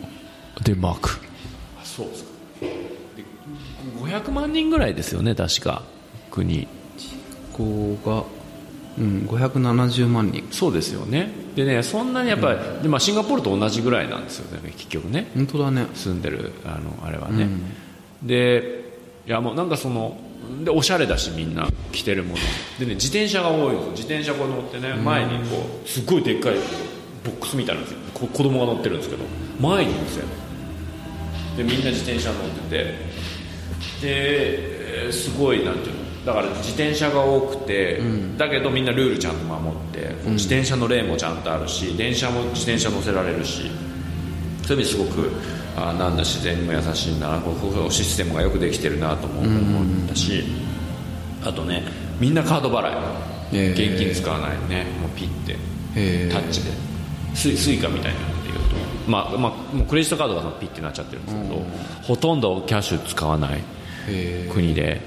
デンマーク。そうですか。500万人ぐらいですよね確か。国。ここが、うん、570万人。そうですよね。でねそんなにやっぱり、でまあ、シンガポールと同じぐらいなんですよね。結局ね。本当だね。住んでるあのあれはね、でいやもうなんかそのでおしゃれだしみんな着てるもの。でね自転車が多いんですよ。自転車こう乗ってね前にこうすっごいでっかいボックスみたいなんですよ。こ子供が乗ってるんですけど前にいるんですよ。でみんな自転車乗ってて。でえーすごいなんていうの。だから自転車が多くて、だけどみんなルールちゃんと守って、自転車のレーンもちゃんとあるし電車も自転車乗せられるし。そういう意味ですごくあーなんだ自然にも優しいなシステムがよくできてるなとも思ったし、あとねみんなカード払い、現金使わないね。もうピッてタッチで。スイスイカみたいなので言うと、まあまあ、もうクレジットカードがピッてなっちゃってるんですけど、ほとんどキャッシュ使わない。へ国で。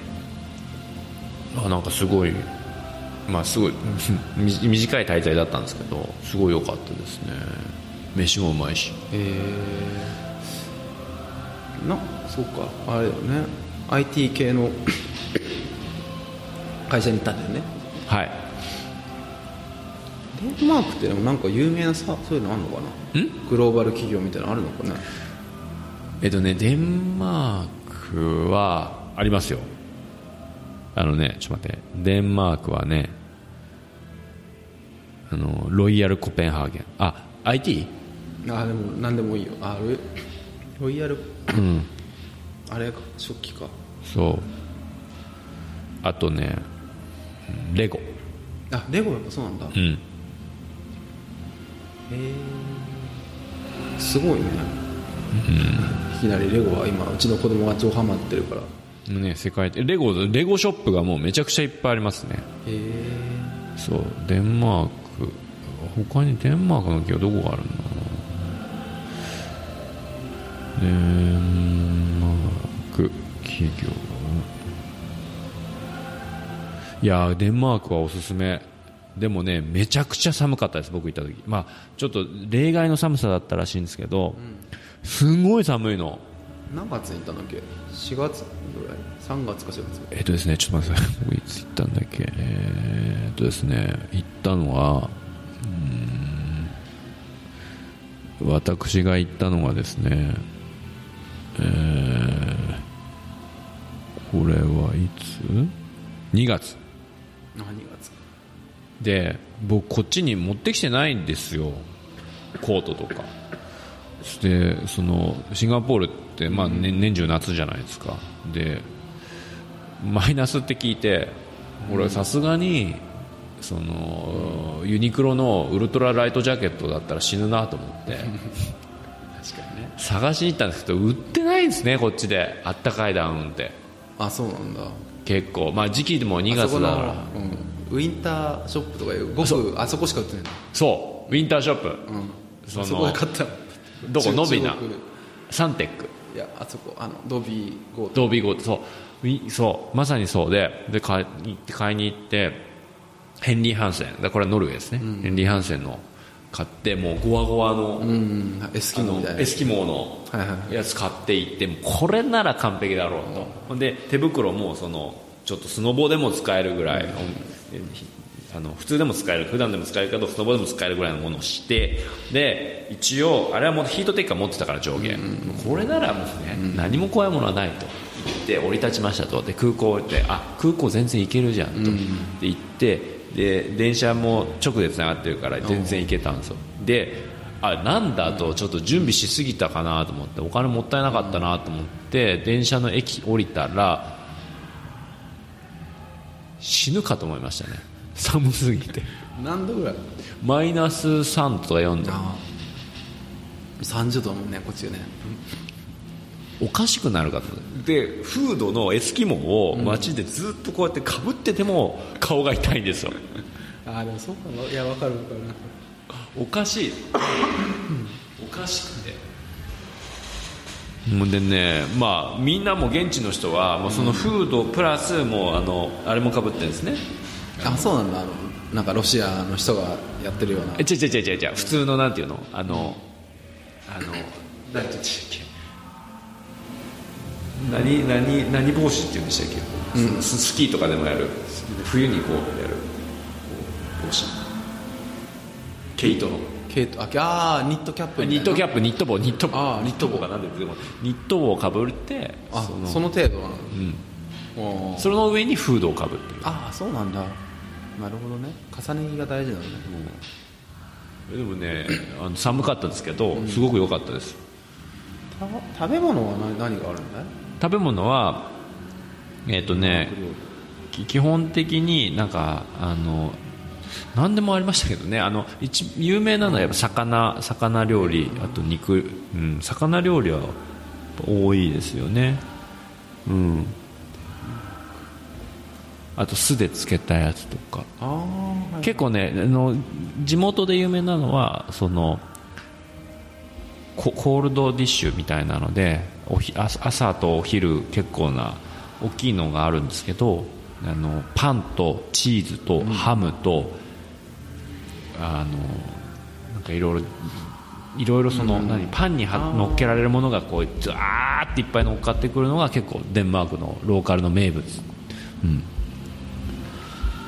あなんかすごいまあすごい み短い滞在だったんですけどすごい良かったですね。飯もうまいし。えー、なそうかあれだよね。IT 系の 会社に行ったんだよね。はい。デンマークってでもなんか有名なさそういうのあるのかな？ん？グローバル企業みたいなのあるのかな？えっとねデンマークはありますよ。あのねちょっと待って。デンマークはねあのロイヤルコペンハーゲン。あ IT? あでも何でもいいよ。あロイヤルうん。あれか食器か。そう。あとねレゴ。あレゴやっぱそうなんだ。へうん。えすごいね、いきなりレゴは今うちの子供が超ハマってるから。へね世界レゴレゴショップがもうめちゃくちゃいっぱいありますね。えそう。デンマーク。他にデンマークの企業どこがあるんだろうなデンマーク企業いやーデンマークはおすすめ。でもねめちゃくちゃ寒かったです僕行った時。まあちょっと例外の寒さだったらしいんですけど、すごい寒いの。何月に行ったんだっけ？4月ぐらい？3月か4月えっとですね、ちょっと待ってください。僕いつ行ったんだっけ？えーっとですね、行ったのは、うーん私が行ったのがですね、えーこれはいつ ?2 月。あ2月？で、僕こっちに持ってきてないんですよ。コートとか。で、その、シンガポールって、まあ、ね年中夏じゃないですか。で、マイナスって聞いて俺さすがにそのユニクロのウルトラライトジャケットだったら死ぬなと思って 探しに行ったんですけど売ってないんですねこっちで。あったかいダウンって。あそうなんだ。結構。まあ時期でも2あそこの月だから。うん、ウィンターショップとかいうごくあそこしか売ってないの？そう。ウィンターショップ、うん。そそこで買ったの。どこ？中ノビナサンテック。いやあそこあのドビーゴー。トドービーゴー。そう。ウィそう。まさにそうで。で買い行って買いに行って。ヘンリー・ハンセン。だこれはノルウェーですね、ヘンリー・ハンセンの買ってもうゴワゴワの,、うんエスキあモみたいなのエスキモーのやつ買っていってこれなら完璧だろうと、ほんで手袋もそのちょっとスノボでも使えるぐらい、あの普通でも使える普段でも使えるけどスノボでも使えるぐらいのものをしてで一応あれはもうヒートテッカー持ってたから上下、これならもうね、何も怖いものはないと。言って降り立ちましたと。で空港であ空港全然行けるじゃんと、で行ってで電車も直でつながってるから全然行けたんですよ。であなんだとちょっと準備しすぎたかなと思ってお金もったいなかったなと思って電車の駅降りたら死ぬかと思いましたね。寒すぎて。何度ぐらい？マイナス3とか4度。ああ。30度だもんねこっちねおかしくなるかと。でフードのエスキモを街でずっとこうやってかぶってても顔が痛いんですよ。ああでもそうかないやわかるわかる。おかしい。おかしくて。でねまあみんなも現地の人はもうそのフードプラスもうあのあれもかぶってるんですね。あそうなんだ。あのなんかロシアの人がやってるような。え違う違う違う違う。普通のなんていうの？あのあの何て言うんっけ？何何何帽子って言うんでしたっけ、ススキーとかでもやる。冬にこうやる。帽子。毛糸の。ケイトああーニットキャップニットキャップニット帽。ニット帽。あーニット帽。がなんででもニット帽をかぶってあそのその程度なの。うん。その上にフードをかぶってる。ああそうなんだ。なるほどね。重ね着が大事なんだ。ねでもねあの寒かったですけどすごく良かったです。た食べ物は何何があるんだい？食べ物はえっ、とねき基本的になんかあの何でもありましたけどね。あの一有名なのはやっぱ魚魚料理あと肉、うん、魚料理は多いですよね。うん。あと酢で漬けたやつとか。はい、結構ねあの地元で有名なのはそのココールドディッシュみたいなのでおひ朝朝とお昼結構な大きいのがあるんですけどあのパンとチーズとハムと、あのなんかいろいろいろいろその、何パンには乗っけられるものがこうザーっていっぱい乗っかってくるのが結構デンマークのローカルの名物、うん、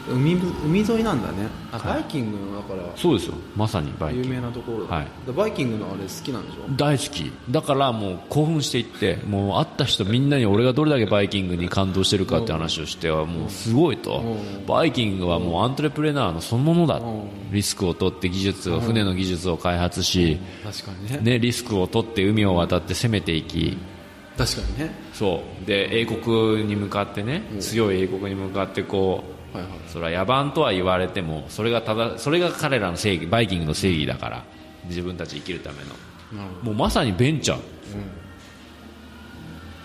海ぶ海沿いなんだね。あバイキングのだから。そうですよ。まさにバイキング。有名なところだ,、はい。バイキングのあれ好きなんでしょ？大好き。だからもう興奮していってもう会った人みんなに俺がどれだけバイキングに感動してるかって話をしてはもうすごいと。うん。バイキングはもうアントレプレナーのそのものだ。うん。リスクを取って技術を船の技術を開発し確かにね。ねリスクを取って海を渡って攻めていき。確かにね。そう。で英国に向かってね強い英国に向かってこうはいはい。それは野蛮とは言われてもそれがただそれが彼らの正義バイキングの正義だから自分たち生きるための。もうまさにベンチャー。っ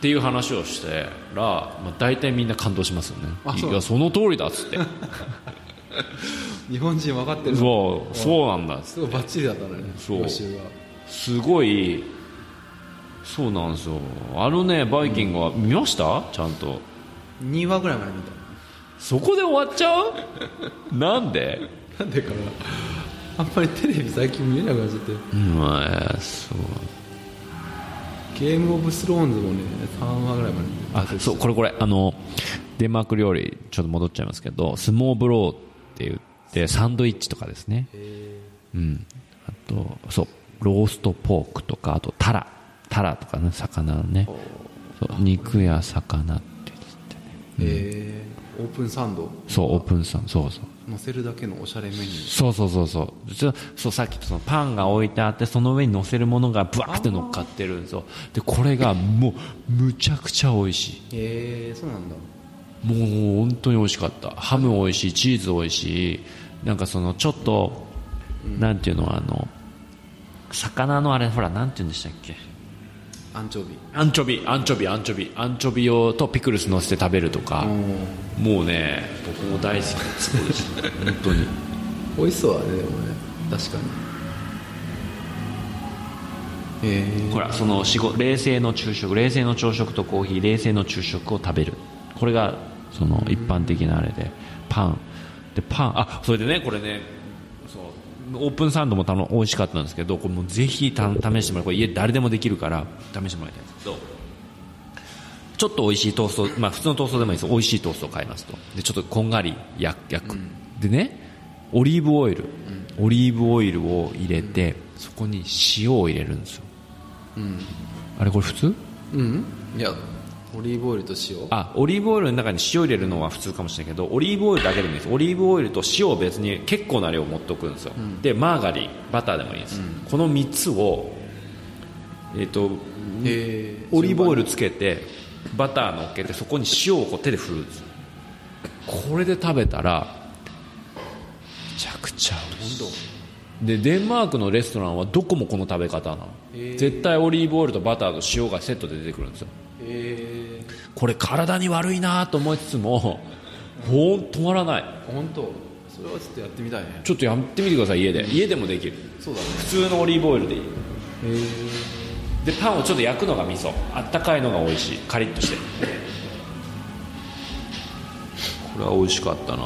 ていう話をしてら、まあ、大体みんな感動しますよね。あそういやその通りだっつって。ど 日本人分かってる。そうそうなんだすごいバッチリだったねそう。すごいそうなんですよ。あのねバイキングは見ました？ちゃんと。2話ぐらいまで見そこで終わっちゃう？なんで？たなんでかな。あんまりテレビ最近見れなくなっちゃって。うんまあそう。ゲームオブスローンズもね3話ぐらいまで。あそうこれこれ。あのデンマーク料理ちょっと戻っちゃいますけどスモーブローって言ってサンドイッチとかですね。うん。あとそうローストポークとかあとタラ。タラとかね魚のね肉や魚って言ってね。えー、オープンサンド。そうオープンさんそうそう。乗せるだけのおしゃれメニュー。そうそうそうそう。ちょそうさっきとそのパンが置いてあってその上に乗せるものがブワーって乗っかってるんですよ。でこれがもうむちゃくちゃ美味しい。えー、そうなんだ。もう本当に美味しかった。ハム美味しいチーズ美味しい。なんかそのちょっと、なんていうのあの魚のあれほらなんて言うんでしたっけ？アンチョビ。アンチョビアンチョビアンチョビ。アンチョビをとピクルス乗せて食べるとか。もうね僕も大好き。です本当に。美味しそうだねでもね。確かに。えー、ほらその仕事冷静の昼食。冷静の朝食とコーヒー。冷静の昼食を食べる。これがその一般的なあれで。パン。でパン。あそれでねこれねオープンサンドもたの美味しかったんですけどこれもうぜひた試してもらう。これ家誰でもできるから試してもらいたいんです。けどちょっと美味しいトースト、まあ、普通のトーストでもいいです。美味しいトーストを買いますと。でちょっとこんがり焼焼く、でねオリーブオイル、オリーブオイルを入れて、そこに塩を入れるんですよ。あれこれ普通？うん。いやオリーブオイルと塩。あオリーブオイルの中に塩入れるのは普通かもしれないけどオリーブオイルだけでもいいです。オリーブオイルと塩を別に結構な量持っておくんですよ、でマーガリンバターでもいいです、この3つをえっ、とえオリーブオイルつけてバター乗っけてそこに塩をこう手で振るんです。よこれで食べたらめちゃくちゃ美味しい。でデンマークのレストランはどこもこの食べ方なの、絶対オリーブオイルとバターと塩がセットで出てくるんですよ。えこれ体に悪いなと思いつつもほん止まらない。ー、本当。それはちょっとやってみたいね。ちょっとやってみてください家で。家でもできる。そうだね。普通のオリーブオイルでいい。えー。でパンをちょっと焼くのが味噌。あったかいのが美味しい。カリッとして。これは美味しかったな。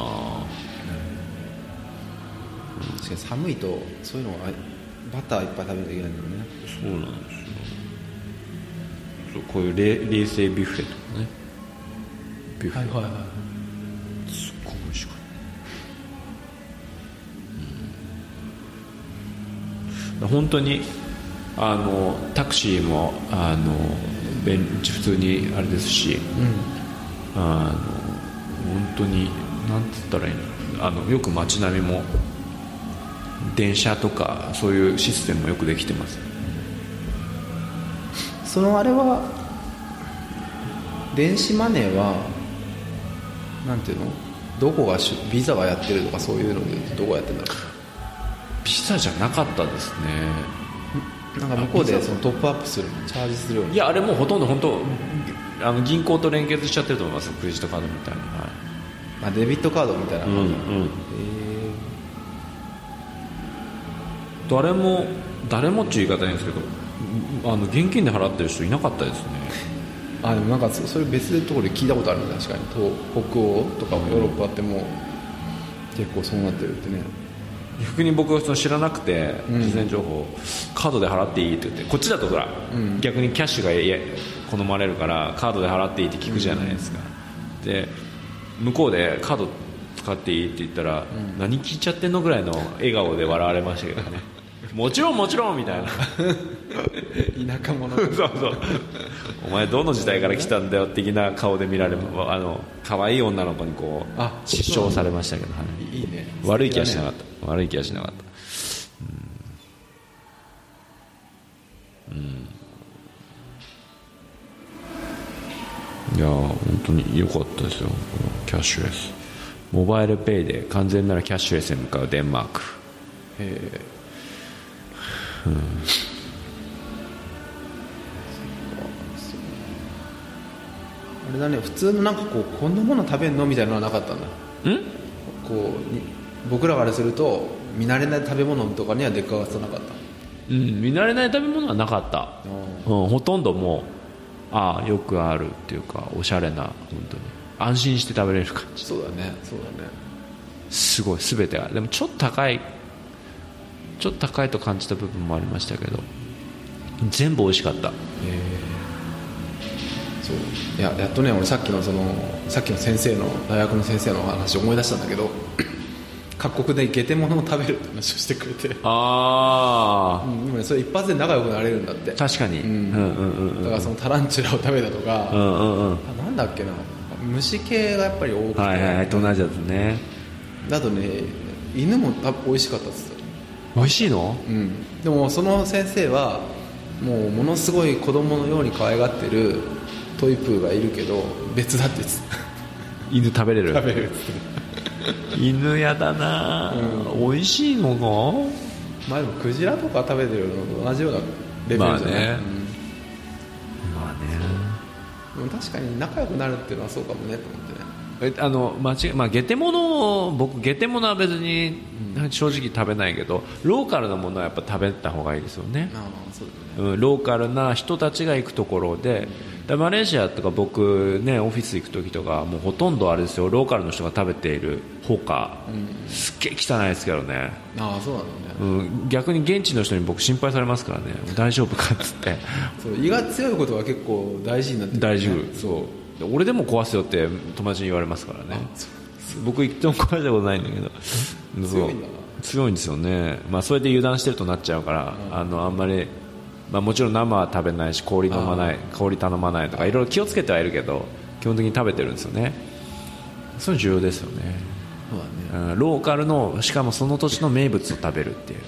確かに寒いとそういうのはバターいっぱい食べないといけないんだよね。そうなんですよそうこういう冷冷製ビュッフェとかね。ビュッフェ、はいはいすっごい美味しかった、うん、本当にあのタクシーもあの便普通にあれですし、あの本当になんて言ったらいいのあのよく街並みも電車とかそういうシステムもよくできてますそのあれは電子マネーはなんていうの？どこがしビザがやってるとかそういうのでどこがやってるんだろビザじゃなかったですね。うなんか向こうでそのトップアップするチャージするように。いやあれもうほとんど本当あの銀行と連結しちゃってると思いますクレジットカードみたいに、はあデビットカードみたいな、い、うんうん。へ誰も誰もっていう言い方ないんですけどあの現金で払ってる人いなかったですね。ーあでもなんかそそれ別のところで聞いたことある確かに。東北欧とかもヨーロッパってもう結構そうなってるってね。逆に僕はその知らなくてうん。事前情報、カードで払っていいって言ってこっちだとほら、うん。逆にキャッシュがいや好まれるからカードで払っていいって聞くじゃないですか、で向こうでカード使っていいって言ったら、何聞いちゃってんのぐらいの笑顔で笑われましたけどねもちろんもちろんみたいな。田舎者。そうそう。お前どの時代から来たんだよ的な顔で見られあの可愛い女の子にこうあ失笑されましたけど、はいいいね。悪い気はしなかっった、悪い気はしなかった。うん、いやー本当に良かったですよ。キャッシュレス。モバイルペイで完全ならキャッシュレスに向かうデンマーク。えあれだね普通のなんかこうこんなもの食べんのみたいなのはなかったんだ。ん？こうに僕らからすると見慣れない食べ物とかには出くわさなかった。うん見慣れない食べ物はなかった、うん、ほとんどもうああよくあるっていうかおしゃれな本当に。安心して食べれる感じ。そうだねそうだね。すごい全てが。でもちょっと高いちょっと高いと感じた部分もありましたけど全部美味しかった。そう。いややっとね俺さっきのそのさっきの先生の大学の先生の話思い出したんだけど 各国でゲテモノを食べるって話をしてくれて、あうん、今ねそれ一発で仲良くなれるんだって。あ確かに、うん、うんうんうんだからそのタランチュラを食べたとか、うんうんうん。あなんだっけな。虫系がやっぱり多くて、はいはいはい東南アジアですね。あとね犬もた美味しかったっす美味しいの？うん。でもその先生はもうものすごい子供のように可愛がってるトイプーがいるけど別だって言ってた。犬食べれる？食べれるっつって犬やだな、美味しいのか？まあでもクジラとか食べてるのと同じようなレベルじゃない、まあね。まあね。うんでも確かに仲良くなるっていうのはそうかもねと思ってね。えあの間違いまあゲテモノを僕ゲテモノは別に正直食べないけどローカルなものはやっぱ食べた方がいいですよね、ああそうね。うん、ローカルな人たちが行くところででマレーシアとか僕ねオフィス行く時とかもうほとんどあれですよ。ローカルの人が食べているホカ、すっげえ汚いですけどね、ああそうなね。うん、逆に現地の人に僕心配されますからね。大丈夫かっつって。そう胃が強いことが結構大事になってくる大丈夫。そう。で俺でも壊すよって友達に言われますからね。僕一度も壊したことないんだけど。強いんだな。強いんですよね、まあ、それで油断してるとなっちゃうから、あのあんまり、まあ、もちろん生は食べないし氷飲まない氷頼まないとかいろいろ気をつけてはいるけど基本的に食べてるんですよね。それ重要ですよね、そうだね。うん。ローカルのしかもその土地の名物を食べるっていう。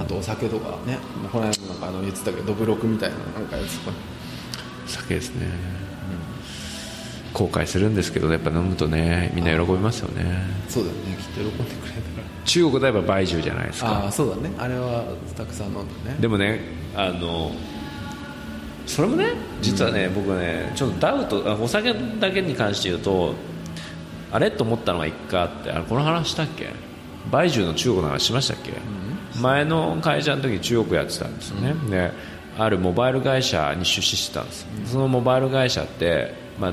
あとお酒とかね。この間なんかあの言ってたけどどぶろくみたいななんかやつとか。酒ですね、後悔するんですけどやっぱ飲むとねみんな喜びますよね。そうだよねきっと喜んでくれたか中国で言えばバイジュじゃないですか。らああそうだね。あれはたくさん飲んでね。でもねあのそれもね実はね、僕ねちょっとダウトあお酒だけに関して言うとあれと思ったのが一回あってあれこの話したっけ？バイジュの中国の話しましたっけ、前の会社の時中国やってたんですよね、であるモバイル会社に出資してたんです、そのモバイル会社って、まあ、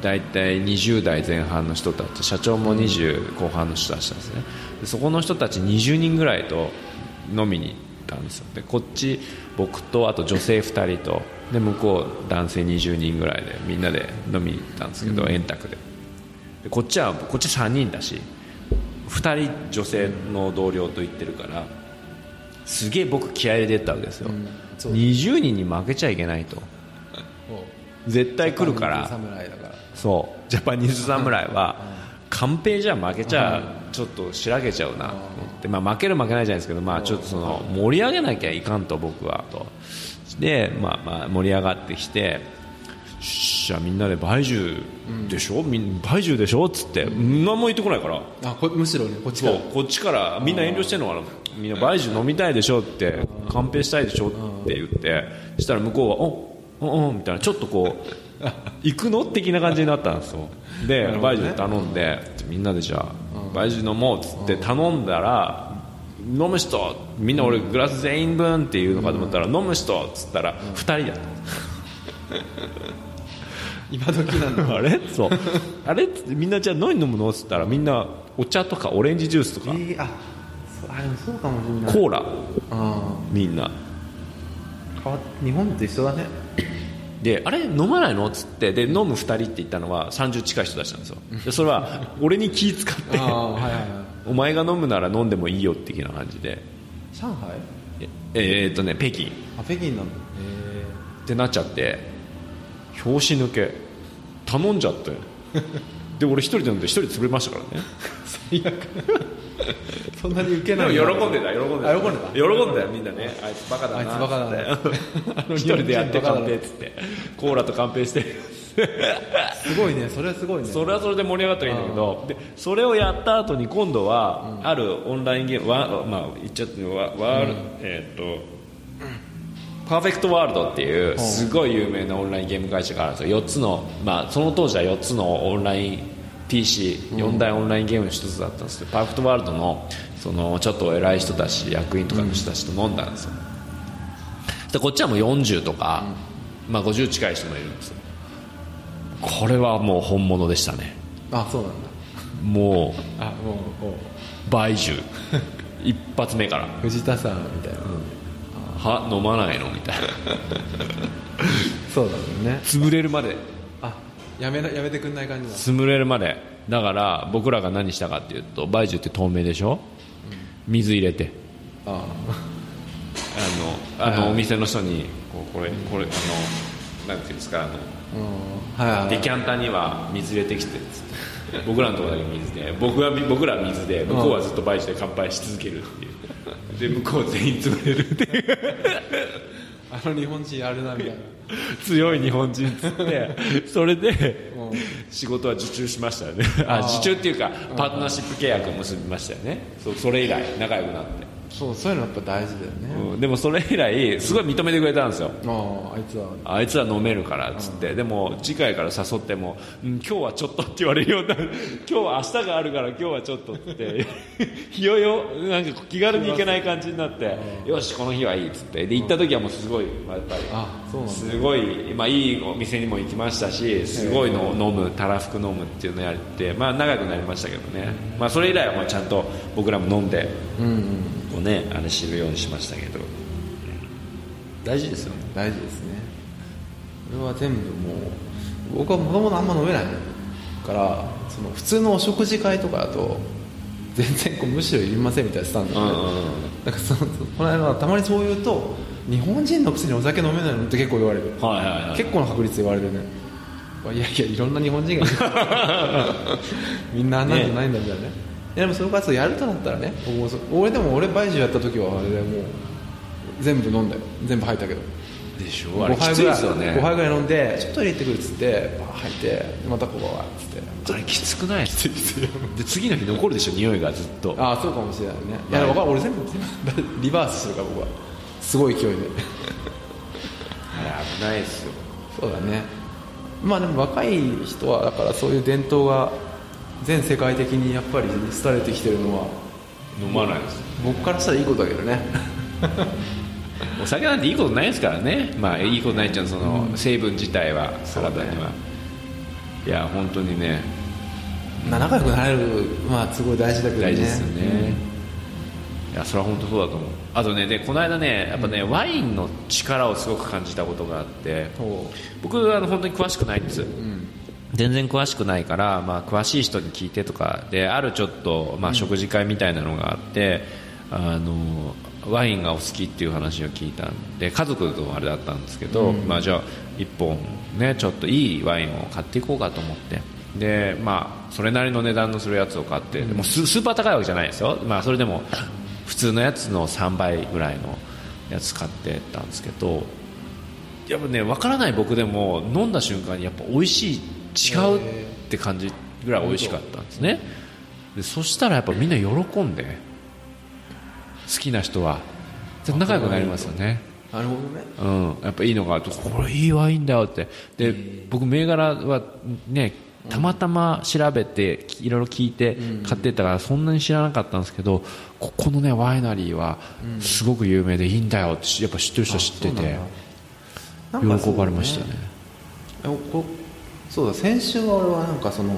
大体20代前半の人たち社長も20後半の人たちなんですね。でそこの人たち20人ぐらいと飲みに行ったんですよ。でこっち僕とあと女性2人とで向こう男性20人ぐらいでみんなで飲みに行ったんですけど、円卓で。でこっちはこっち3人だし2人女性の同僚と行ってるからすげえ僕気合い入れてったわけですよ、う20人に負けちゃいけないと。絶対来るからそう。ジャパニーズ侍はカンペじゃ負けちゃちょっとしらけちゃうな。と思って、まあ、負ける負けないじゃないですけど、まあ、ちょっとその盛り上げなきゃいかんと僕はと。じで、まあ、まあ盛り上がってきてじゃあみんなで梅樹でしょ、みん梅樹でしょ？っつって何も言ってこないから。あこむしろねこっちから。こっちからみんな遠慮してんのかな。みんな梅樹飲みたいでしょって乾杯したいでしょって言ってそしたら向こうは「おうんうん」みたいなちょっとこう行くの？的な感じになったんですよ。でなるほどね。梅樹頼んでみんなでじゃあ梅樹飲もうっつって頼んだら飲む人みんな俺グラス全員分っていうのかと思ったら飲む人っつったら2人だった。今時なんだ。あれ？そう。あれ？みんなじゃあ何飲むの？っつったらみんなお茶とかオレンジジュースとか。えー、あそうあでもそうかもしれない。コーラ。あみんな。日本と一緒だねであれ飲まないの？っつって。で飲む2人って言ったのは30近い人たちなんですよ。でそれは俺に気使って。はいはいはい。お前が飲むなら飲んでもいいよ的な感じで。上海？ええーっとね北京。っあ北京なんだ。へてなっちゃって。拍子抜け。頼んじゃってで俺一人で飲んで一人潰れましたからね。え最悪。そんなに受けない。でも喜んでた喜んでた。あ喜んでた。喜んだよみんなね。あいつバカだな。あいつバカだなって一人でやって乾杯っつって。コーラと乾杯して。すごいね。それはすごいね。それはそれで盛り上がったらいいんだけど。でそれをやった後に今度は、あるオンラインゲームわ、まあ、言っちゃってわわ、えーっとパーフェクトワールドっていうすごい有名なオンラインゲーム会社があるんですよ。4つの、まあ、その当時は4つのオンライン PC4 大オンラインゲームの一つだったんですけど、パーフェクトワールドのそのちょっと偉い人たち役員とかの人たちと飲んだんですよ、でこっちはもう40とか、まあ、50近い人もいるんですよ。これはもう本物でしたね。あそうなんだ。もうあもうもう。梅樹 一発目から。藤田さんみたいな、は飲まないの？みたいな。そうだね。潰れるまで。あやめなやめてくんない感じだ。潰れるまで。だから僕らが何したかっていうと梅樹って透明でしょ？水入れて。ああ。の あの、お店の人にこうこれこれあのなんていうんですかあのうん。はいはいデキャンターには水入れてきてっつって。僕らのところだけ水で僕は僕らは水で向こうはずっと梅樹で乾杯し続けるっていう で向こう全員潰れる。っていうあの日本人やるなみたいな。強い日本人っつって それでうん。仕事は受注しましたよね。あ受注っていうかパートナーシップ契約を結びましたよね。そそれ以来仲良くなって、そうそういうのやっぱ大事だよね、うん。でもそれ以来すごい認めてくれたんですよ。あああいつは。あいつは飲めるからっつって、でも次回から誘っても、うん、今日はちょっとって言われるようになる 今日は明日があるから今日はちょっとって。いよいよなんか気軽に行けない感じになってよしこの日はいいっつって。で行った時はもうすごいまあやっぱりあそうなんだ。すごい、まあ、いいお店にも行きましたしすごいの飲むたらふく飲むっていうのをやって、まあ、長くなりましたけどね、まあ、それ以来はもうちゃんと僕らも飲んで。うんうんこう、ね、あれ知るようにしましたけど。大事ですよね。大事ですね。これは全部もう僕はもともとあんま飲めないからその普通のお食事会とかだと全然こうむしろいりませんみたいなスタンドで、うんうんうん。なんかそのこの間はたまにそう言うと日本人のくせにお酒飲めないのって結構言われる、はいはいはい。結構な確率で言われるね。いやいやいろんな日本人が みんなあんなんじゃないんだみたいなね。いやでもそれからやるとなったらね俺でも俺バイジュやった時はあれでもう全部飲んだよ。全部吐いたけど。でしょあれ5きついですよね。5杯ぐらい飲んでちょっと入れてくるっつってバー吐いてまたこうわーっつって。あれきつくないで次の日残るでしょ匂いがずっと。ああそうかもしれないね。いや分かる俺全部全部リバースするから僕は。すごい勢いで。あれ危ないですよ。そうだね。まあでも若い人はだからそういう伝統が全世界的にやっぱり廃れてきてるのは。飲まないです。僕からしたらいいことだけどね。お酒なんていいことないですからね。まあいいことないっちゃうその成分自体は体には。いや本当にね。まあ仲良くなれるまあすごい大事だけどね。大事ですよね、いやそれは本当そうだと思う。あとねでこの間ねやっぱね、ワインの力をすごく感じたことがあってほ僕はあの本当に詳しくないんです、ううん全然詳しくないから、まあ、詳しい人に聞いてとかであるちょっと、まあ、食事会みたいなのがあって、あのワインがお好きっていう話を聞いたんで家族のあれだったんですけど、まあ、じゃあ1本、ね、ちょっといいワインを買っていこうかと思って。で、まあ、それなりの値段のするやつを買って、でもススーパー高いわけじゃないですよ、まあ、それでも普通のやつの3倍ぐらいのやつ買ってったんですけどやっぱね分からない僕でも飲んだ瞬間にやっぱ美味しい違うって感じぐらい美味しかったんですね。でそしたらやっぱみんな喜んで好きな人は。仲良くなりますよね。なるほどね。うん、やっぱいいのがあるとこれいいワインだよって。で僕銘柄はねたまたま調べていろいろ聞いて買ってったからそんなに知らなかったんですけどここのねワイナリーはすごく有名でいいんだよってやっぱ知ってる人は知ってて喜ばれましたねそうだ先週は俺はなんかその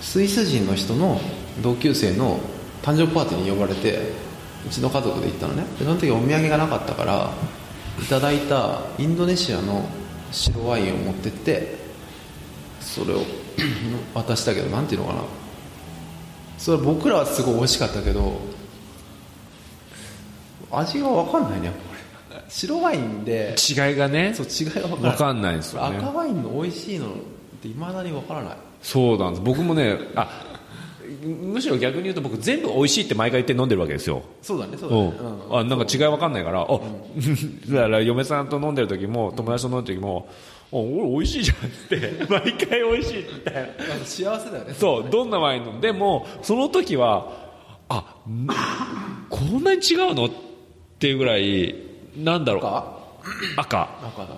スイス人の人の同級生の誕生パーティーに呼ばれてうちの家族で行ったのね。でその時お土産がなかったからいただいたインドネシアの白ワインを持ってってそれを 渡したけどなんていうのかな。それは僕らはすごい美味しかったけど味が分かんないねやっぱ白ワインで違いがねそう違いが分かんない。ですよね。赤ワインの美味しいのっていまだに分からない。そうなんです。僕もねあむしろ逆に言うと僕全部美味しいって毎回言って飲んでるわけですよ。そうだねそうだね、うん、あなんか違い分かんないから、あ だから嫁さんと飲んでる時も友達と飲んでる時も、あ俺美味しいじゃんって 毎回美味しいみたいなうん幸せだよね。そうどんなワイン飲んでもその時はあんこんなに違うのっていうぐらいなんだろう。赤？赤。赤だ。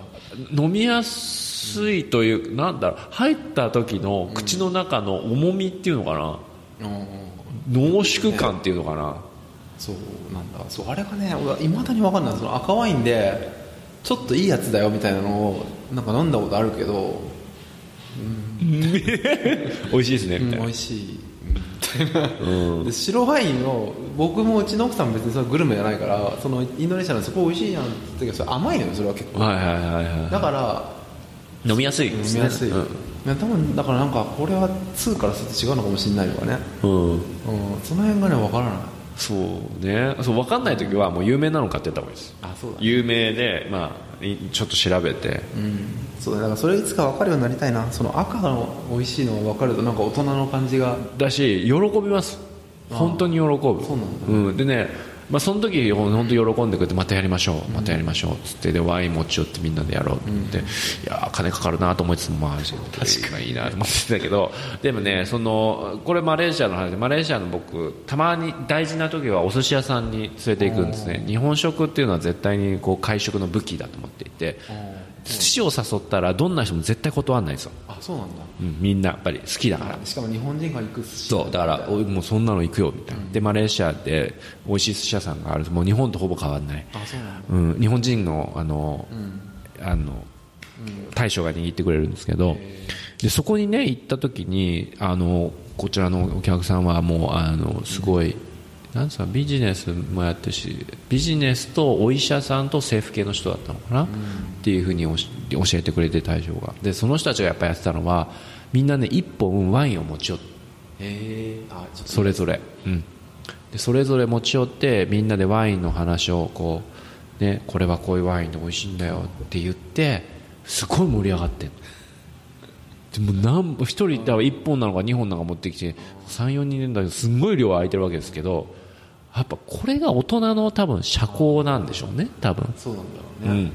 飲みやすいというなんだろう。入った時の口の中の重みっていうのかな、うん。濃縮感っていうのかな、そうなんだ。そうあれがね俺いまだに分かんない。その赤ワインでちょっといいやつだよみたいなのをなんか飲んだことあるけど、美味しいですねうん、みたいな、美味しい。みたいな、で白ワインを僕もうちの奥さんも別にそれグルメじゃないからそのインドネシアのそこ美味しいやんって言ったけど甘いのよそれは結構。はいはいはいはだからい飲みやすいすね。みやすい、うん。いや多分だからなんかこれは2からすると違うのかもしれないのかね、うん。うん、その辺がね分からない。そうね。そう分かんない時はもう有名なの買ってった方がいいです。あそうだ有名で、まあ、いちょっと調べて。うん。そうだだからそれいつか分かるようになりたいな。その赤の美味しいのが分かるとなんか大人の感じが。だし喜びます。本当に喜ぶ。そうなんだ。うん、でねまあ、その時本当に喜んでくれてまたやりましょうまたやりましょうっつってでワイン持ち寄ってみんなでやろうって言って、いやー金かかるなと思いつつもまあ確かにいいなと思ってたけどでもねそのこれマレーシアの話でマレーシアの僕たまに大事な時はお寿司屋さんに連れて行くんですね。日本食っていうのは絶対にこう会食の武器だと思っていて寿司を誘ったらどんな人も絶対断らないんですよ、あそうなんだ。うん、みんなやっぱり好きだから。しかも日本人が行く寿司。そうだからおもうそんなの行くよみたいな、でマレーシアで美味しい寿司屋さんがあるもう日本とほぼ変わらない、あそうなんだ。うん、日本人のあの、あの大将が握ってくれるんですけどでそこにね行った時にあのこちらのお客さんはもうあのすごい、なんですかビジネスもやってるしビジネスとお医者さんと政府系の人だったのかな、っていうふうに教えてくれて大将が。でその人たちがやっぱやってたのはみんなね一本ワインを持ち寄ってそれぞれ、うん、でそれぞれ持ち寄ってみんなでワインの話をこう、ね、これはこういうワインで美味しいんだよって言ってすごい盛り上がってんの。でも何1人だから1本なのか2本なのか持ってきて34人いるんだけどすんごい量空いてるわけですけどやっぱこれが大人の多分社交なんでしょうね多分、そうなんだうろうね、ん、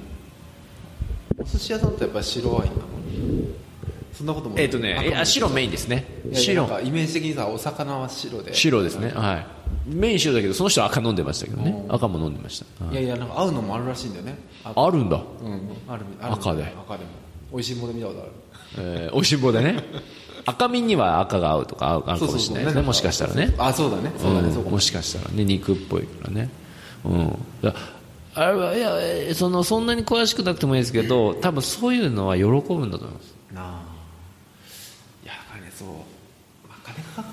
お寿司屋さんってやっぱり白ワインなのそんなこともえっ、とねいや白メインですね。白。イメージ的にさお魚は白で。白ですね。はい。メイン白だけどその人は赤飲んでましたけどね。赤も飲んでました、はい。いやいやなんか合うのもあるらしいんだよね。ああるんだ。うん。あるある赤で。赤でも。美味しいもの見たことある。えー、おいしんぼでね赤身には赤が合うとか合う合うかもしれないですね。もしかしたらね。あそうだね。そうだね、も。しかしたらね。肉っぽいからね。うん。だあれはいやえーそのそんなに詳しくなくてもいいですけど多分そういうのは喜ぶんだと思います。なあ。いや金そう、まあ、金かか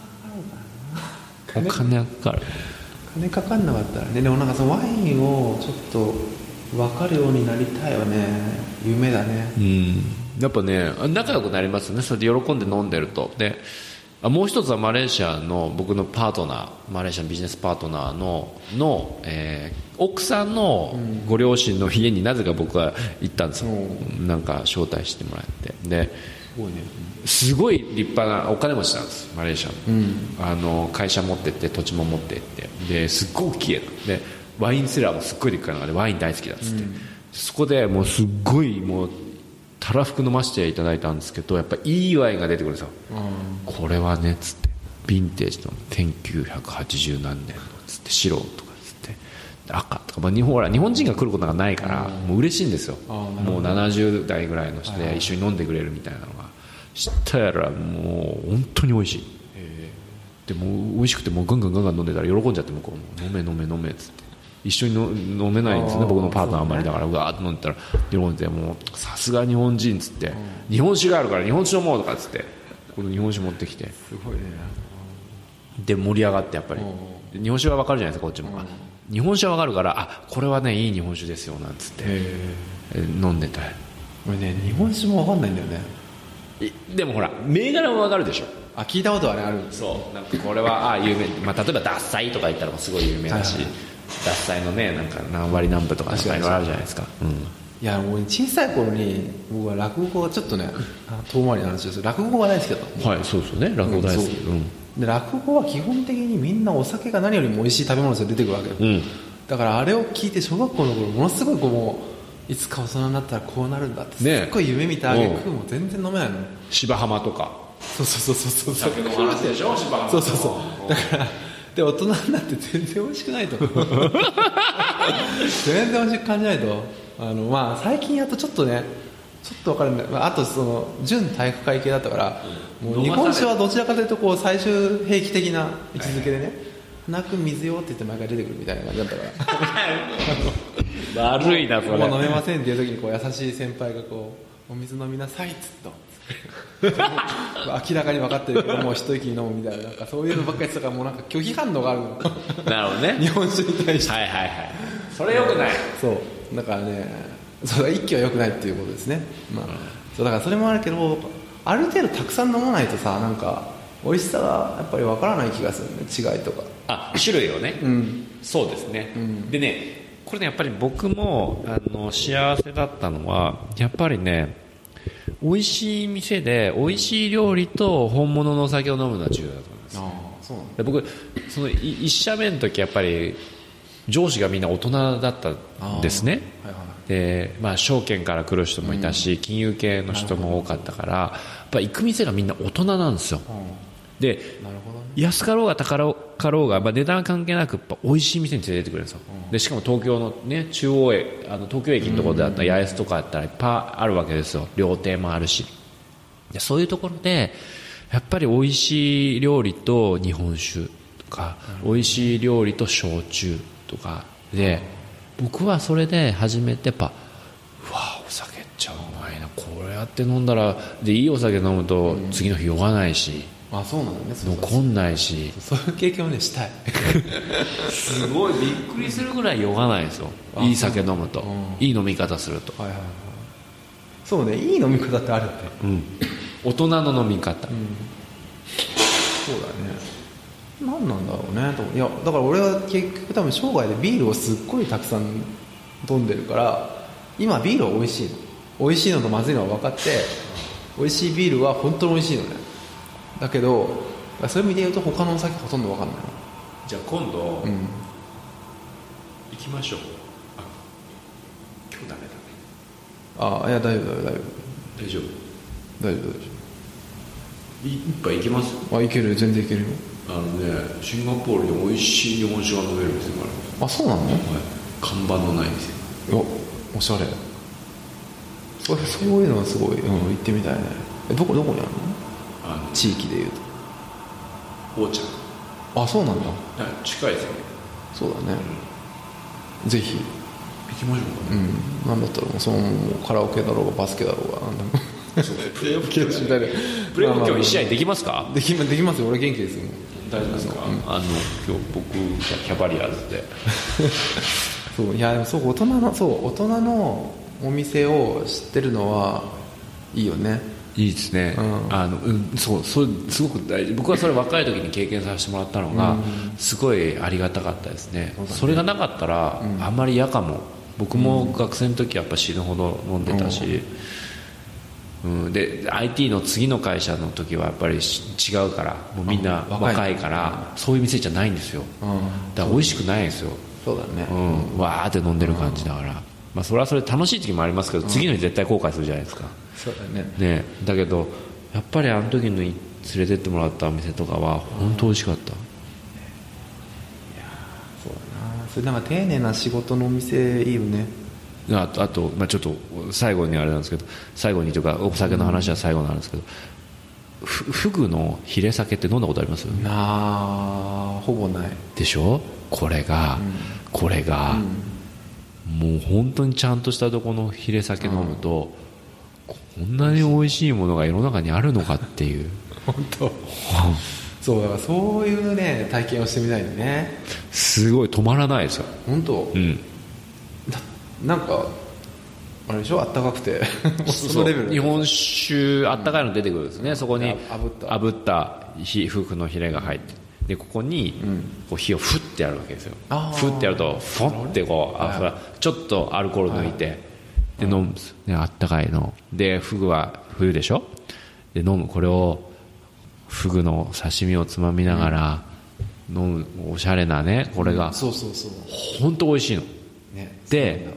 るかな。お金がかかる。金かかんなかったらね。でもなんかそのワインをちょっと分かるようになりたいよね。夢だね。うんやっぱね仲良くなりますね。それで喜んで飲んでると。であもう一つはマレーシアの僕のパートナーマレーシアのビジネスパートナーのの、えー奥さんのご両親の家になぜか僕は行ったんですよ、なんか招待してもらって。ですごいね。すごい立派なお金持ちなんですマレーシアの,、あの会社持ってって土地も持ってって。ですっごい大きいのでワインセラーもすっごいでっかいのがでワイン大好きだっつって、そこでもうすっごいもうたらふく飲ませていただいたんですけどやっぱいいワインが出てくるんですよ、これはねっつってヴィンテージの1980何年のつって白とかつって赤とか、まあ、日本ほら日本人が来ることがないからもう嬉しいんですよ。もう70代ぐらいの人で一緒に飲んでくれるみたいなのが知ったらもう本当に美味しい。でもう美味しくてもうガンガンガンガン飲んでたら喜んじゃって向こうも。飲め飲め飲めっつって一緒にの飲めないんですね僕のパートナーあんまり。だからうわーっと飲んでたら喜んでもうさすが日本人っつって日本酒があるから日本酒飲もうとかっつってこの日本酒持ってきて。すごいね。で盛り上がってやっぱり。で日本酒は分かるじゃないですかこっちも。あ日本酒は分かるからあこれはねいい日本酒ですよなんつって。え飲んでた俺ね日本酒も分かんないんだよね。いでもほら銘柄は分かるでしょ。あ聞いたことはねある。そう。なんかこれはあ有名、まあ、例えば獺祭とか言ったらすごい有名だし、はいはい獺祭のねなんか何割何分とかそういうのあるじゃないですか、うん、いやもう小さい頃に僕は落語がちょっとねあ遠回りの話です。落語が大好きだっはいそうですよね。落語大好き。そう。うん。で落語は基本的にみんなお酒が何よりも美味しい食べ物として出てくるわけよ、うん。だからあれを聞いて小学校の頃ものすごいこうもういつか大人になったらこうなるんだってすねっごい夢見たあげくうんもう全然飲めないの。芝浜とか。そうそうそうそうそう。酒の話でしょ芝浜そうそうそう。だからで大人になって全然美味しくないと。全然美味しく感じないと。あのまあ最近やっとちょっとねちょっと分かるんだ、まあ、あとその準体育会系だったから、もう日本酒はどちらかというとこう最終兵器的な位置づけでね「花く水よ」って言って毎回出てくるみたいな感じだったから。悪いなそれ。もう飲めませんっていう時にこう優しい先輩がこう「お水飲みなさい」っつっと 明らかに分かってるけどもう一息に飲むみたいななんかそういうのばっかりしてたからもうなんか拒否反応があるの。なるほどね。日本酒に対して。はいはいはい。それよくない。そう。だからねそう一気は良くないっていうことですね、まあ、そうだからそれもあるけどある程度たくさん飲まないとさなんか美味しさがやっぱり分からない気がするね。違いとか。あ種類をね、うん。そうですね、でねこれねやっぱり僕もあの幸せだったのはやっぱりね美味しい店で美味しい料理と本物のお酒を飲むのは重要だと思います。ああそうなんで僕そのい一社目の時やっぱり上司がみんな大人だったんですね。はいはいで、まあ、証券から来る人もいたし、金融系の人も多かったからやっぱ行く店がみんな大人なんですよ。でなるほど。ね安かろうが高かろうが、まあ、値段は関係なくやっぱ美味しい店に連れてってくれるんですよ、でしかも東京の、ね、中央駅あの東京駅のところであったら八重洲とかあったらいっぱいあるわけですよ。料亭もあるし。でそういうところでやっぱり美味しい料理と日本酒とか、美味しい料理と焼酎とか。で僕はそれで初めてやっぱうわお酒っちゃうまいな。これやって飲んだらでいいお酒飲むと次の日酔わないし、あそうなんだね。そう残んないし。そういう経験をねしたい。すごいびっくりするぐらい酔がないんですよ。あいい酒飲むと、う。ん。いい飲み方すると、はいはいはい。そうね。いい飲み方ってあるって。うん、大人の飲み方、そうだね。何なんだろうね。といやだから俺は結局多分生涯でビールをすっごいたくさん飲んでるから今ビールは美味しいの。美味しいのとまずいのは分かって美味しいビールは本当に美味しいのねだけどそういう意味で言うと他のお酒ほとんど分かんないじゃあ今度、のうん。行きましょう。あ今日ダメだね。ああいや大丈夫大丈夫。大丈夫？大丈夫大丈い一杯行きます？夫あいける全然いけるよ。あのねシンガポールに美味しい日本酒が飲める店があるんですよ、あそうなの？はい、看板のない店。おおしゃれ。それそういうのはすごい、うん、行ってみたいね。えどこどこにあるの？あの地域でいうお茶とあそうなんだ。近いですよね。そうだね。ぜひ。行きましょうかね。うん。なんだったらもうそのカラオケだろうがバスケだろうがなんでもプレーオフ プレーオフみたいなプレーオフ今日1試合できますか？できまできますよ。俺元気ですよ。大丈夫ですか、あの今日僕キャバリアーズで。そう。いやでもそう大人のそう大人のお店を知ってるのはいいよねいいですね、うん。あのうん、そうそれすごく大事。僕はそれ若い時に経験させてもらったのが、すごいありがたかったですね。それがなかったら、あんまり嫌かも。僕も学生の時はやっぱ死ぬほど飲んでたし、うん、で IT の次の会社の時はやっぱりし違うからもうみんなあ若い。からそういう店じゃないんですよ。うん。だから美味しくないんですよ、そうだね。うん、わーって飲んでる感じだから、まあ、それはそれ楽しい時もありますけど、次の日絶対後悔するじゃないですか、そうだね。ね、だけどやっぱりあの時のい連れてってもらったお店とかは本当美味しかった、そうだな。それなんか丁寧な仕事のお店いいよね。あとあと、まあ、ちょっと最後にあれなんですけど最後にというかお酒の話は最後なんですけど、ふフグのヒレ酒って飲んだことあります？なあほぼない。でしょ？これが、これが、もう本当にちゃんとしたとこのヒレ酒飲むと、こんなに美味しいものが世の中にあるのかっていう。本当。そうだからそういうね体験をしてみたいよね。すごい止まらないですよ、本当、うん、なんかあれでしょ？あったかくて。日本酒あったかいの出てくるんですね、そこにあ炙った。炙ったひ夫婦のヒレが入って。でここにこう火をフッてやるわけですよ。あー。フッてやるとフォンってこうあそれちょっとアルコール抜いてで飲むんですねあったかいの。でフグは冬でしょ？で飲む。これをフグの刺身をつまみながら飲むおしゃれなねこれがそうそうそう。本当美味しいの。ね。で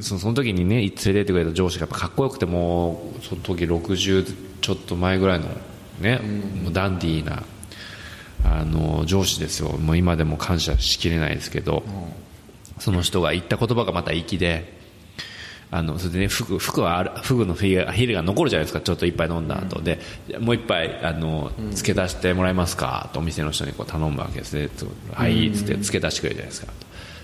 そのその時にね連れてってくれた上司がやっぱかっこよくてもうその時60ちょっと前ぐらいのね、もうダンディーなあの上司ですよ。もう今でも感謝しきれないですけど、その人が言った言葉がまた粋であのそれでねフグフグはあるフグのヒレが残るじゃないですか。ちょっと一杯飲んだ後で。もう一杯あの付け出してもらえますか？とお店の人にこう頼むわけですね。はいっつって付け出してくれるじゃないですか。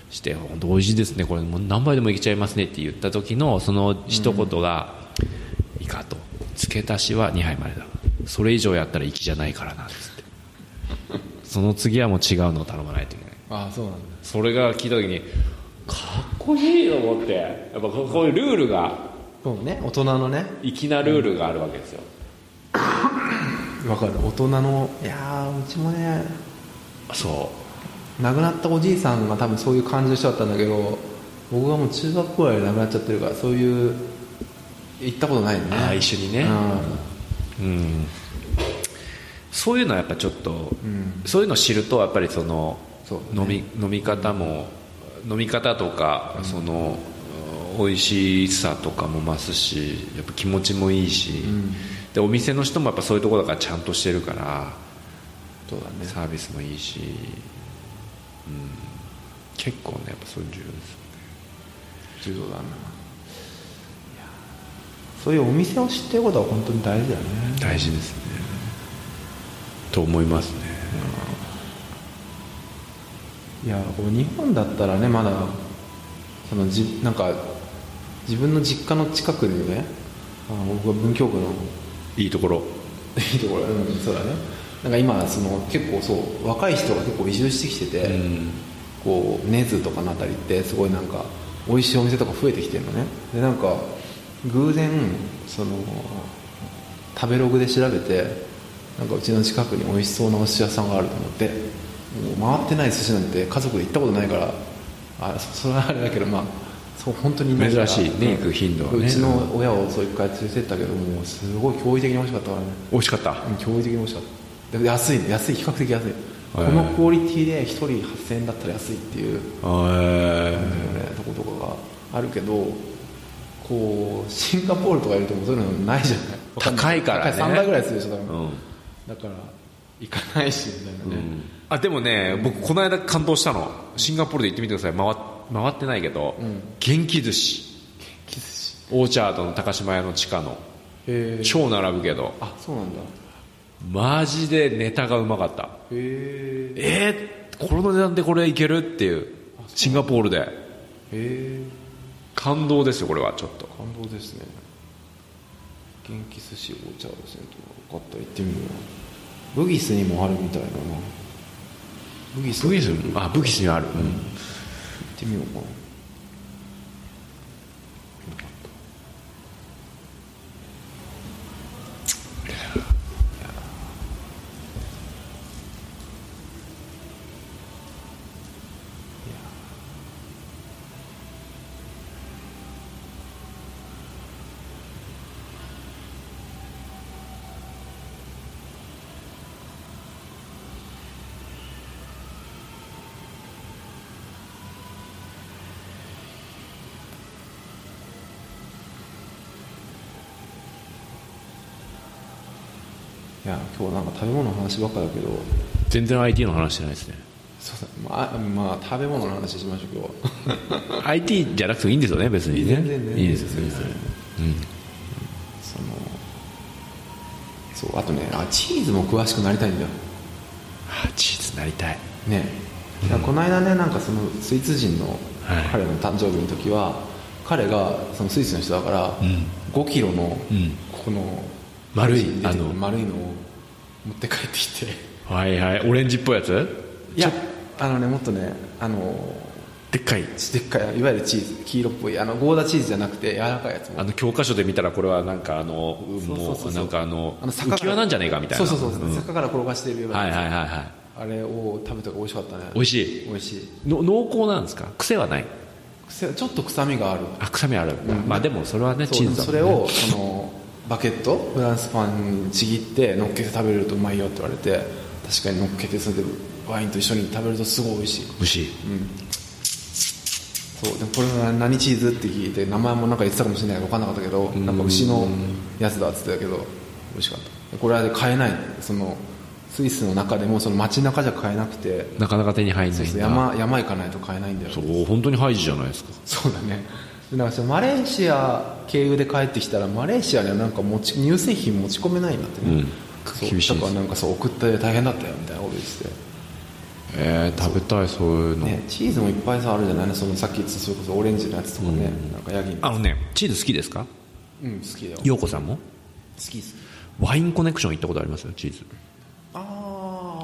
して本当美味しいですね。これもう何杯でもいけちゃいますねって言った時のその一言が「いいか」と「付け足しは2杯までだ。それ以上やったら粋じゃないからな」っつって。その次はもう違うのを頼まないといけない。ああそうなんだ。それが聞いた時にかっこいいと思ってやっぱこういうルールがそうね大人のね。粋なルールがあるわけですよ、わかる。大人のいやーうちもねそ亡くなったおじいさんが多分そういう感じの人だったんだけど僕がもう中学校ぐらいで亡くなっちゃってるからそういう行ったことないよね。ああ一緒にね。うう、うん、そういうのはやっぱちょっと、ん。そういうのを知るとやっぱりそのそう飲み飲み方も飲み方とか、その美味しさとかも増すしやっぱ気持ちもいいし、でお店の人もやっぱそういうところだからちゃんとしてるからんそうだね。サービスもいいし、うん、結構ねやっぱそういうの重要です。重要だな。そういうお店を知ってることは本当に大事だよね。大事ですね。と思いますねいやこう日本だったらねまだそのじなんか自分の実家の近くにねあの僕は文京区の。いいところ。いいところ、うん、そうだね。なんか今その結構そう若い人が結構移住してきてて、うん。こう根津とかのあたりってすごいなんか美味しいお店とか増えてきてるのね。でなんか偶然その食べログで調べてなんかうちの近くに美味しそうなお寿司屋さんがあると思ってもう回ってない寿司なんて家族で行ったことないからあそそれはあれだけどまあそう本当に珍しいね行く頻度はね。うちの親をそう一回連れてったけどもうすごい驚異的に美味しかったからね。美味しかった？うん驚異的に美味しかった。で安いね。安い比較的安い。こはいのクオリティで1人8000円だったら安いっていう、とことかがあるけどこうシンガポールとかいるとそういうのないじゃない。高いからね。高3倍ぐらいするでしょ多分、うん。だから行かないしみたいなね、あでもね僕この間感動したの。シンガポールで行ってみてください。回っ回ってないけど、元気寿司。オーチャードの高島屋の地下の。超並ぶけど。あそうなんだ。マジでネタがうまかった。へえ。えー、この値段でこれいけるっていう。シンガポールで。へえ。感動ですよこれはちょっと。感動ですね。元気寿司お茶をですねとよかったら行ってみよう。ブギスにもあるみたいだなブギス。ブギス。あブギスにある、行ってみようか。な食べ物の話ばっかだけど。全然 IT の話してないですね。そうだまあ、まあ、食べ物の話しましょう今日 IT じゃなくてもいいんですよね別にね。全然全然いいですよ全然。そのそうあとねあチーズも詳しくなりたいんだよ。あチーズなりたい。ね。いやこの間ねなんかそのスイーツ人のはい。彼の誕生日の時は、彼がそのスイスの人だから、ん。5キロのうん。ここの丸いあの丸いのを持って帰ってきて。はいはい。オレンジっぽいやつ？いやあのねもっとねあのでっかい。でっかいいわゆるチーズ黄色っぽいあのゴーダチーズじゃなくて柔らかいやつも。あの教科書で見たらこれはなんかあのもうなんかあのあの坂浮き輪なんじゃねえかみたいな。そうそうそう、ん。坂から転がしてるようなはいはいはいはあれを食べたら美味しかったね。い美味しい？美味しい。の濃厚なんですか？癖はない？癖ちょっと臭みがある。あ臭みある、まあでもそれはねチーズだね。それをそのバケット？フランスパンにちぎって乗っけて食べれるとうまいよって言われて確かに乗っけてそれでワインと一緒に食べるとすごい美味しい。美味しい。そうでもこれは何チーズって聞いて名前もなんか言ってたかもしれないけど分かんなかったけどなんか牛のやつだっつってたけど美味しかった。これは買えない。そのスイスの中でもその街中じゃ買えなくて。なかなか手に入んないんだ。山山行かないと買えないんだよ。そう本当にハイジじゃないですか。そうだね。でなんかそのマレーシア経由で帰ってきたらマレーシアにはなんか持ち乳製品持ち込めないんだってね、うん。厳しいです。だからなんかそう送って大変だったよみたいなこと言ってて。えー、食べたいそういうの、ね、チーズもいっぱいさあるじゃない？そのさっき言ってたそれこそオレンジのやつとかね、なんかヤギの。あのねチーズ好きですか？うん好きだよ。陽子さんも？好き好きワインコネクション行ったことありますよチーズ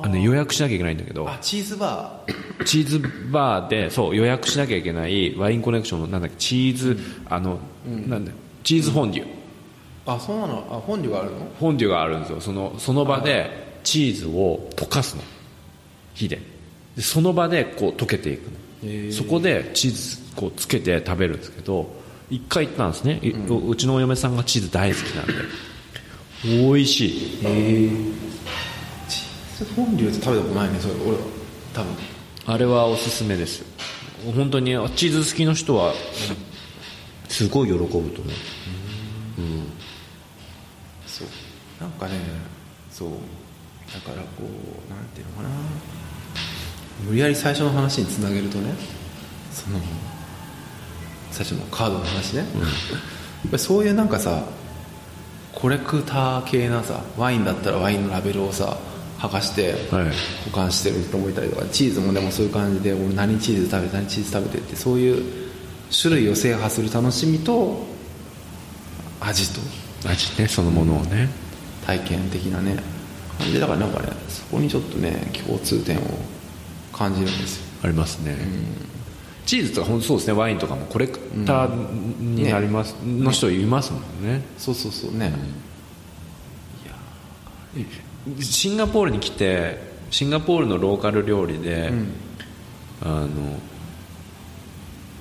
ああのね予約しなきゃいけないんだけど。あチーズバチーズバーでそう予約しなきゃいけないワインコネクションのなんだっけチーズ、あの、なんだよチーズフォンデュ。ーあそうなの？あ本流があるの？フォンデュがあるんですよ。そのその場でチーズを溶かすの。火で。でその場でこう溶けていくの、そこでチーズこうつけて食べるんですけど一回行ったんですね、ううちのお嫁さんがチーズ大好きなんで。美味しい。へえ本流って食べたことないねそれ。俺は。多分。あれはおすすめです。よ本当にチーズ好きの人はすごい喜ぶと思う。そう。なんかねそう。だからこうなんていうのかな。無理やり最初の話につなげるとねその最初のカードの話ね、やっぱりそういうなんかさコレクター系なさワインだったらワインのラベルをさ剥がしてはい。保管してる人もいたりとかチーズもでもそういう感じで俺何チーズ食べて何チーズ食べてってそういう種類を制覇する楽しみと味と味ねそのものをね。体験的なね。感じだからなんかねそこにちょっとね共通点を感じるんですよ。ありますね、チーズとか本当そうですねワインとかもコレクターになります、の人いますもんね。そうそうそうね、シンガポールに来てシンガポールのローカル料理で、あの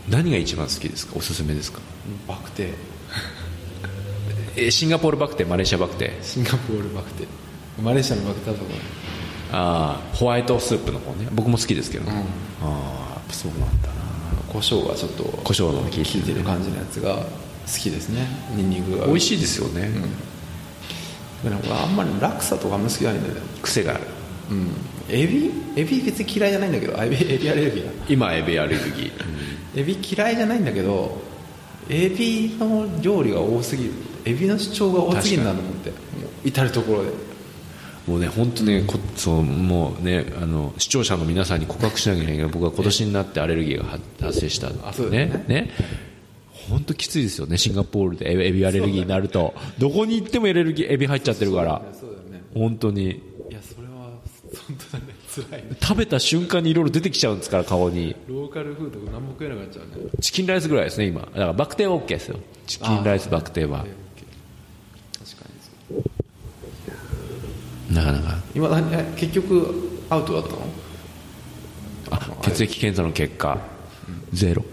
何が一番好きですか？おすすめですか？バクテ えシンガポールバクテーマレーシアバクテー。シンガポールバクテマレーシアのバクテだとああホワイトスープの方ね。僕も好きですけどね、うん。ああやっぱそうなんだな。胡椒がちょっと胡椒の効いてる効いてる感じのやつが好きですね。ニンニクが。美味しいですよね、でも俺あんまりラクサとかあんま好きじゃないんだよね癖がある。うん。エビ？エビ別に嫌いじゃないんだけど。あエビエビアレルギーだ今エビアレルギー、エビ嫌いじゃないんだけどエビの料理が多すぎる。エビの主張が多すぎるなと思って。至る所で。もうね本当ねこそうもうねあの視聴者の皆さんに告白しなきゃいけないけど僕は今年になってアレルギーが発発生したあそうね。ね本当きついですよねシンガポールでエビアレルギーになると。どこに行ってもエレルギーエビ入っちゃってるから。そうだよね。本当に。いやそれは本当だね。辛いね。食べた瞬間にいろいろ出てきちゃうんですから顔に。ローカルフードが何も食えなくなっちゃうね。チキンライスぐらいですね今。だからバクテーは OK ですよ。チキンライスバクテーはなかなか。今だえ結局アウトだったの？あ血液検査の結果。ゼロ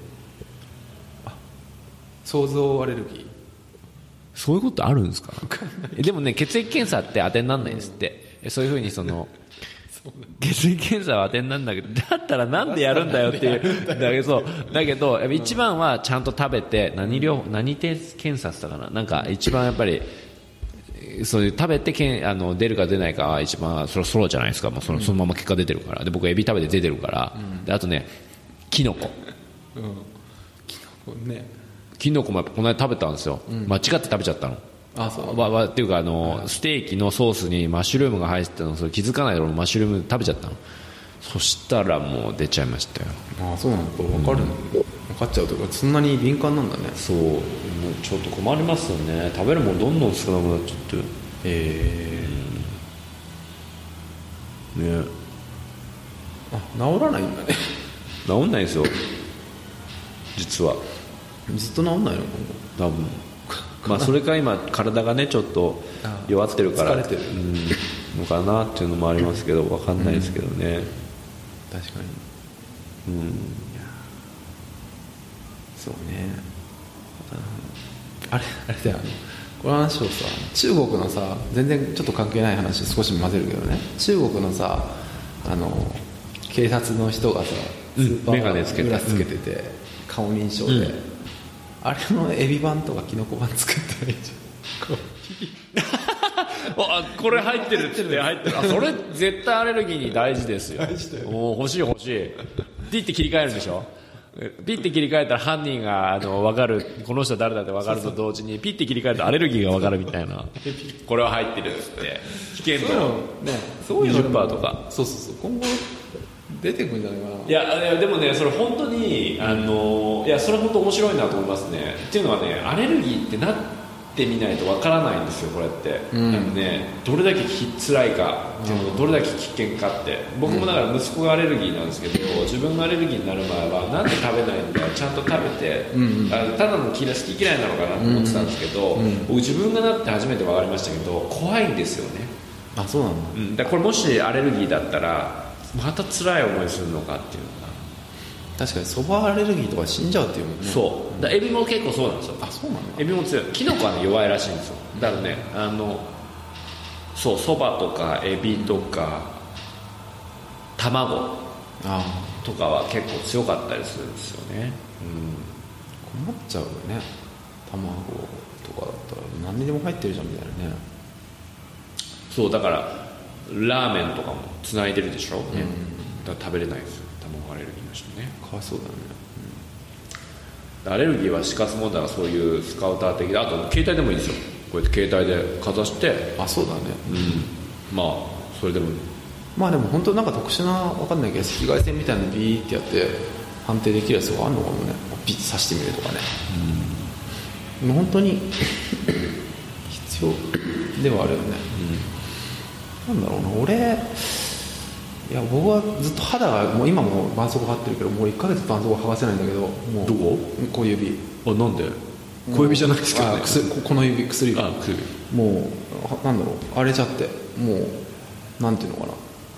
想像アレルギー？そういうことあるんですか？えでもね血液検査って当てにならないんですって。そういうふうにその血液検査は当てになるんだけどだったらなんでやるんだよっていう。だけどだけど一番はちゃんと食べて何量何検査したかな？なんか一番やっぱりそういう食べてけんあの出るか出ないかは一番それはソロじゃないですか。もうそのそのまま結果出てるから。で僕エビ食べて出てるから、であとねキノコねキノコもやっぱこの間食べたんですよ、間違って食べちゃったの。あそう。わわっていうかあの、ステーキのソースにマッシュルームが入ってたのそれ気づかないで俺マッシュルーム食べちゃったの。そしたらもう出ちゃいましたよ。あそうなのこれ分かる。の分かっちゃうというかそんなに敏感なんだね。そう。もうちょっと困りますよね。食べるもんどんどん少なくなっちゃって。えね。ー、あ治らないんだね。治んないですよ。実はずっと治んないの多分。まあそれか今体がねちょっと弱ってるから。疲れてる。うん。のかなっていうのもありますけど分かんないですけどね、確かに。うん。そうね。あれあれだよ。この話をさ中国のさ全然ちょっと関係ない話少し混ぜるけどね。中国のさあの警察の人がさうん。スーパー眼鏡つけて。グラスつけてて、顔認証で、うんあれのエビ版とかキノコ版作ったらいいじゃん。あこれ入ってるって。入ってる。あそれ絶対アレルギーに大事ですよ。お欲しい欲しい。ピッて切り替えるんでしょ？ピッて切り替えたら犯人があの分かるこの人は誰だって分かると同時にピッて切り替えるとアレルギーが分かるみたいな。これは入ってるっつって。危険度。ね。そういうの20%とか。そうそうそう。今後出てくるんじゃないかな。いやいやでもねそれ本当にあのいやそれ本当面白いなと思いますね。っていうのはねアレルギーってなってみないとわからないんですよこれって、うん。あのねどれだけき辛いかっていうのとどれだけ危険かって。僕もだから息子がアレルギーなんですけど自分がアレルギーになる前はなんで食べないんだちゃんと食べて、うんうん。あのただの好き嫌いなのかなと思ってたんですけど、うんうん。僕自分がなって初めて分かりましたけど怖いんですよね。あそうなんだ。うん、だこれもしアレルギーだったらまた辛い思いするのかっていうのが、確かにそばアレルギーとか死んじゃうっていうもんね。そう。だエビも結構そうなんですよ。あそうなんだ。エビも強い。キノコは、ね、弱いらしいんですよ。だからねあのそうそばとかエビとか卵あとかは結構強かったりするんですよね、あ困っちゃうよね。卵とかだったら何にでも入ってるじゃんみたいなね。そうだからラーメンとかもつないでるでしょ、ね。だから食べれないですよ。卵アレルギーの人ね。かわいそうだよねアレルギーは死活問題はそういうスカウター的であと携帯でもいいですよ。こうやって携帯でかざして。あそうだね。うん。まあそれでも。まあでも本当なんか特殊なわかんないけど赤外線みたいなのビーってやって判定できるやつがあるのかもね。ピッて刺してみるとかね。もう本当に必要ではあるよね、なんだろうな。俺いや僕はずっと肌がもう今も絆創膏貼ってるけどもう1ヶ月絆創膏剥がせないんだけどもう。どこ？小指。あなんで？小指じゃないですけどね。ここの指薬。指あ薬。もうはなんだろう。荒れちゃって。もうなんていうのかな。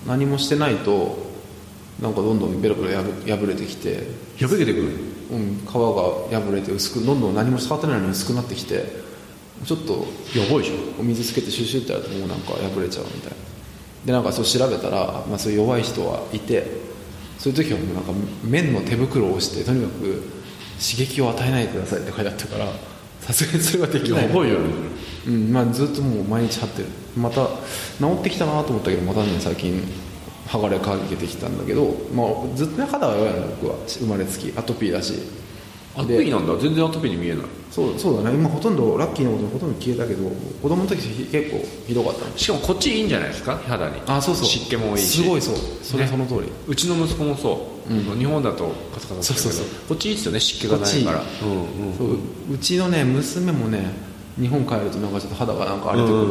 何もしてないとなんかどんどんベロベロ破破れてきて、破けてくるうん、皮が破れて薄くどんどん何も触ってないのに薄くなってきて。ちょっとやばいじゃん。お水つけてシュシュってやるともうなんか破れちゃうみたいなでなんかそう調べたら、まあ、そういう弱い人はいてそういう時はもうなんか綿の手袋をしてとにかく刺激を与えないでくださいって書いてあったからさすがにそれはできない。やばいよね。うんまあ、ずっともう毎日貼ってる。また治ってきたなと思ったけどまたね最近剥がれかけてきたんだけど、まあ、ずっとね肌は弱いの僕は。生まれつきアトピーだしアトピーなんだ。全然アトピーに見えない。そうそうだね。今ほとんどラッキーなことにほとんど消えたけど子供の時ひ結構ひどかった。のしかもこっちいいんじゃないですか？肌に。あそうそう。湿気も多いし。すごいそう。それねその通り、うちの息子もそう、日本だとカサカサするけど。そうそうこっちいいですよね。湿気がないから。こうんうん。そう。うちのね娘もね日本帰るとなんかちょっと肌がなんか荒れてくる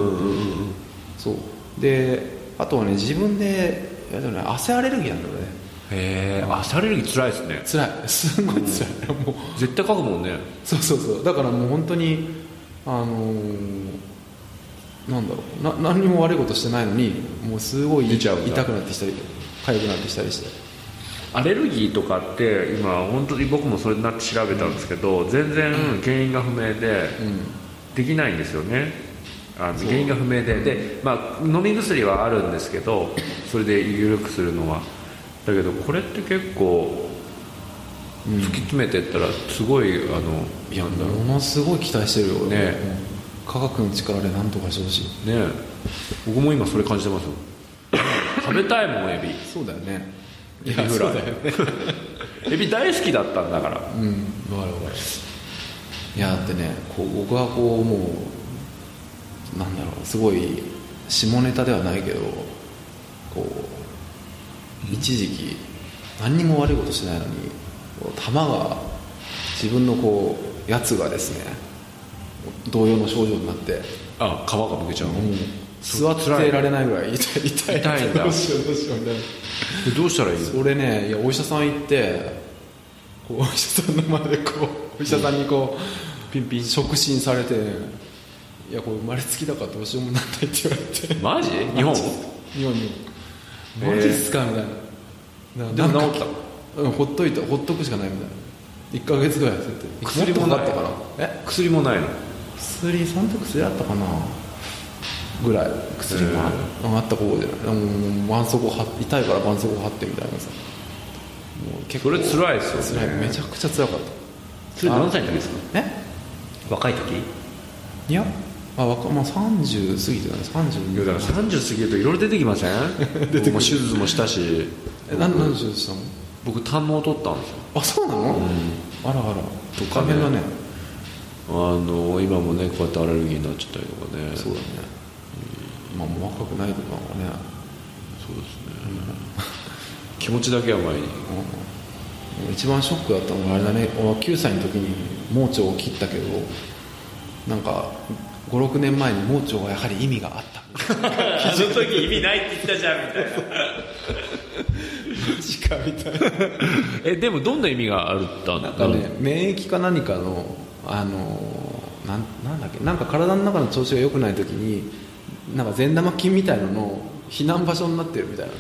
そう。であとはね自分でいやでもね汗アレルギーなんだよねへえ汗アレルギー辛いですね。辛い。すごい辛い、もう。絶対書くもんね。そうそうそう。だからもう本当にあのーなんだろう。な何にも悪いことしてないのにもうすごい痛くなってきたり痒くなってきたりして。アレルギーとかって今本当に僕もそれになって調べたんですけど、全然原因が不明で、できないんですよね。あの原因が不明で。で、まあ、飲み薬はあるんですけどそれで緩くするのはだけどこれって結構突き詰めてったらすごいあのいやなんだろう。ものすごい期待してるよ俺ね科学の力で何とかしてほしい。ねえ。僕も今それ感じてますよ。食べたいもんエビ。そうだよね。エビフライ。エビ大好きだったんだから。うん。わかるわかる。いやだってねこう僕はこうもうなんだろうすごい下ネタではないけどこう一時期何にも悪いことしないのにこう玉が自分のこうやつがですね同様の症状になってあ皮がむけちゃうう座ってられないぐらい痛い痛い痛いんだ。どうしようどうしようみたいな。でどうしたらいいの？それねいやお医者さん行ってお医者さんの前でこうお医者さんにこうピンピン。触診されていやこれ生まれつきだからどうしようもなんないって言われて。マジ？日本？日本に。へーマジっすかみたいな。でも治った。うんほっといてほっとくしかないみたいな。1ヶ月ぐらいやってて。薬もないったから。え薬もないの？薬その時薬あったかな。ぐらい。薬もああったここでもう絆創膏痛いから絆創膏貼ってみたいなさ。もう結それ辛いですよね。辛い。めちゃくちゃ辛かった。それ何歳の時ですか？え？若い時？いやあわか、まあ、30過ぎてたね30いやだから。30過ぎるといろいろ出てきません？出てもう手術もしたし。え何何手術したの？僕胆の取ったんですよ。あそうなの、あらあら。とかね。ね。あの今もねこうやってアレルギーになっちゃったりとかね。そうだね。まあもう若くないとかはね。そうですね。気持ちだけは前に。うん。一番ショックだったのがあれだね。俺は9歳の時に盲腸を切ったけどなんか56年前に盲腸はやはり意味があった。あの時意味ないって言ったじゃんみたいな。マジかみたいな。えでもどんな意味があるったんだなんかね免疫か何かのあのなんなんだっけ？なんか体の中の調子が良くない時になんか善玉菌みたいなのの避難場所になってるみたいな。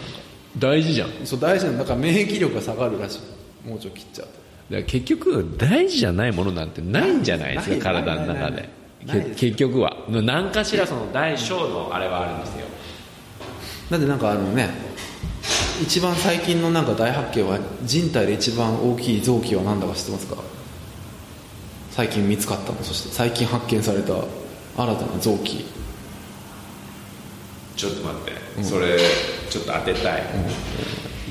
大事じゃん。そう大事なの。だから免疫力が下がるらしい。盲腸切っちゃうと。ら結局大事じゃないものなんてないんじゃないですか？体の中で結局は。何かしらその大小のあれはあるんですよ。だってなんかあのね一番最近のなんか大発見は人体で一番大きい臓器は何だか知ってますか？最近見つかったの。そして最近発見された新たな臓器。ちょっと待って、それちょっと当てたい、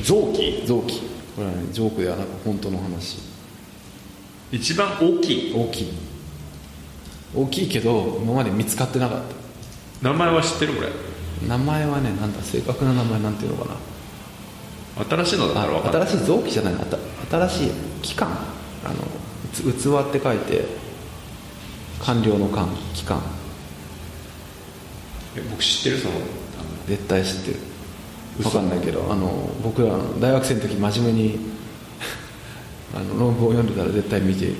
臓器？臓器。これはねジョークではなく本当の話。一番大きい。大きい大きいけど今まで見つかってなかった。名前は知ってるこれ。名前はねなんだ正確な名前なんていうのかな。新しいのだったら新しい臓器じゃない新しい器官あのつ器って書いて官僚の官器官え僕知ってる？その絶対知ってる。分かんないけどあの僕らの大学生の時真面目に あの論文を読んでたら絶対見ている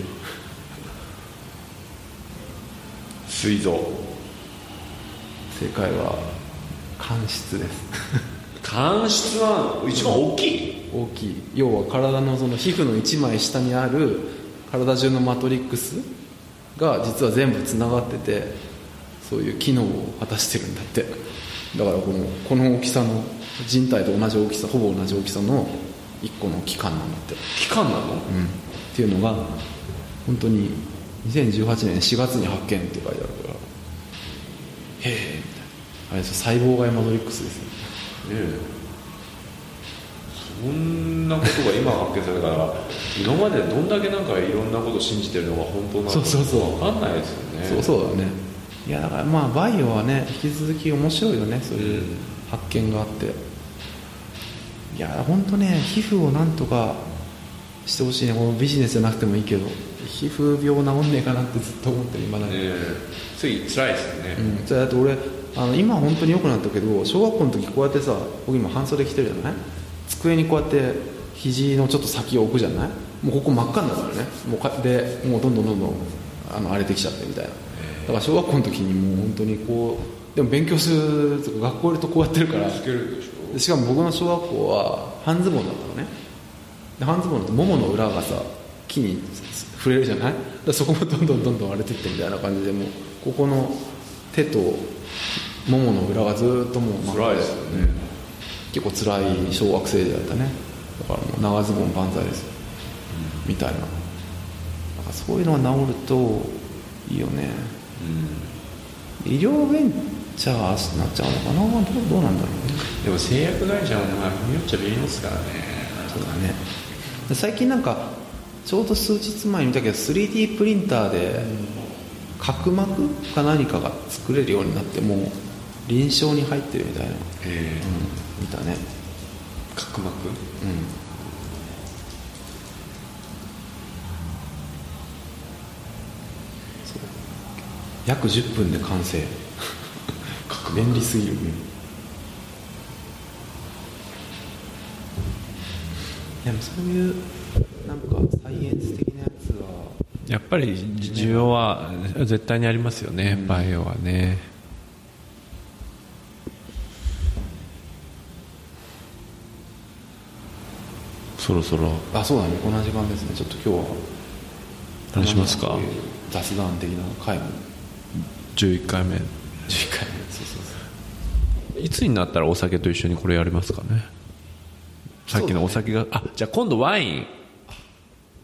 膵臓正解は間質です。間質は一番大きい？大きい。要は体のその皮膚の一枚下にある体中のマトリックスが実は全部つながっててそういう機能を果たしてるんだって。だからこのこの大きさの人体と同じ大きさほぼ同じ大きさの一個の器官なんだって、器官なの？うん、っていうのが本当に2018年4月に発見って書いてあるからへえみたいな。あれですよ細胞外マトリックスですよ。ねえ。そんなことが今発見されたから今までどんだけなんかいろんなこと信じてるのが本当なのかそうそうそう。分かんないですよね。そうそうだね。いやだからまあバイオはね引き続き面白いよねそういう発見があって。いや本当ね皮膚をなんとかしてほしいね。このビジネスじゃなくてもいいけど皮膚病治んねえかなってずっと思ってる今だに、ねえ。つい辛いですよね、うん、じゃあだって俺あの今本当に良くなったけど小学校の時こうやってさ僕今半袖着てるじゃない？机にこうやって肘のちょっと先を置くじゃない？もうここ真っ赤になるからね。もうかでもうどんどんどんどんあの荒れてきちゃってみたいな。だから小学校の時にもう本当にこうでも勉強するとか学校いるとこうやってるから。しかも僕の小学校は半ズボンだったのね。で半ズボンだとももの裏がさ木に触れるじゃない？で そこもどんどんどんどん荒れてってみたいな感じでもうここの手とももの裏がずっともう辛いですよね。結構辛い小学生時代だったね。だからもう長ズボン万歳です。よ、みたいな。なんかそういうのが治るといいよね。医療ベンチャーになっちゃうのかな？どうどうなんだろうね。でも製薬会社はまあ微妙っちゃ微妙ですからね。そうだね。で最近なんかちょうど数日前に見たけど 3D プリンターで角膜か何かが作れるようになってもう臨床に入ってるみたいな、へえうん、見たね。角膜？うん。そう。約10分で完成。便利すぎる、でもそういうなんかサイエンス的なやつはやっぱり需要は絶対にありますよね、バイオはね。そろそろ。あそうだね。こんな時間ですね。ちょっと今日は。何しますか？雑談的な回も。11回目。11回目そうそうそう。いつになったらお酒と一緒にこれやりますかね？さっきのお酒が、あじゃあ今度ワイン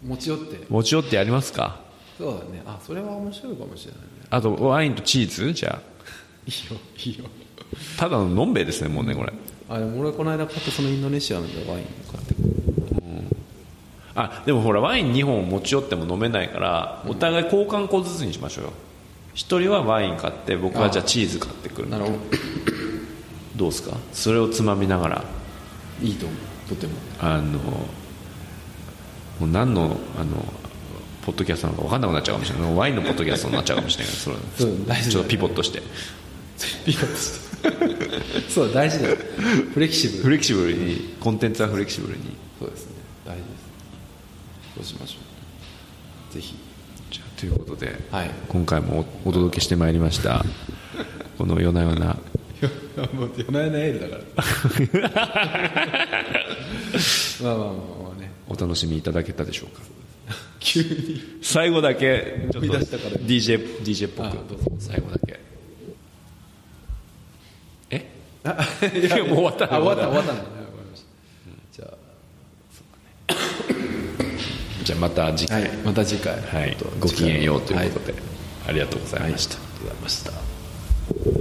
持ち寄って。持ち寄ってやりますか？そうだね。あそれは面白いかもしれないね。あとワインとチーズ？じゃあ。いいよいいよ。ただののんべえですねもうねこれ。あでも俺この間買ったそのインドネシアのワイン買ってくる。あでもほらワイン2本持ち寄っても飲めないからお互い交換個ずつにしましょうよ。一人はワイン買って僕はじゃあチーズ買ってくる。なるほど。どうですか？それをつまみながら。いいと思う。とても。あのもう何のあのポッドキャストなのか分かんなくなっちゃうかもしれない。ワインのポッドキャストになっちゃうかもしれないからそれ ちょっとピボットして。ピカッとして。そう大事だよフレキシブルフレキシブルにコンテンツはフレキシブルに。そうですね。大事です。そうしましょう。ぜひ。じゃあということで、はい。今回もおお届けしてまいりましたこの夜な夜な。も う夜な夜なエールだから。まあまあまあまあ。ねお楽しみいただけたでしょうか？急に。最後だけ DJ, DJ っぽあく最後だけ。え？あ いやもう終わった。あ終わった終わったんだはい終わりました。じゃじゃあまた次あ、回、はい、また次回。はい。ごきげんようということはで、ありがとうございました、ありがとうございました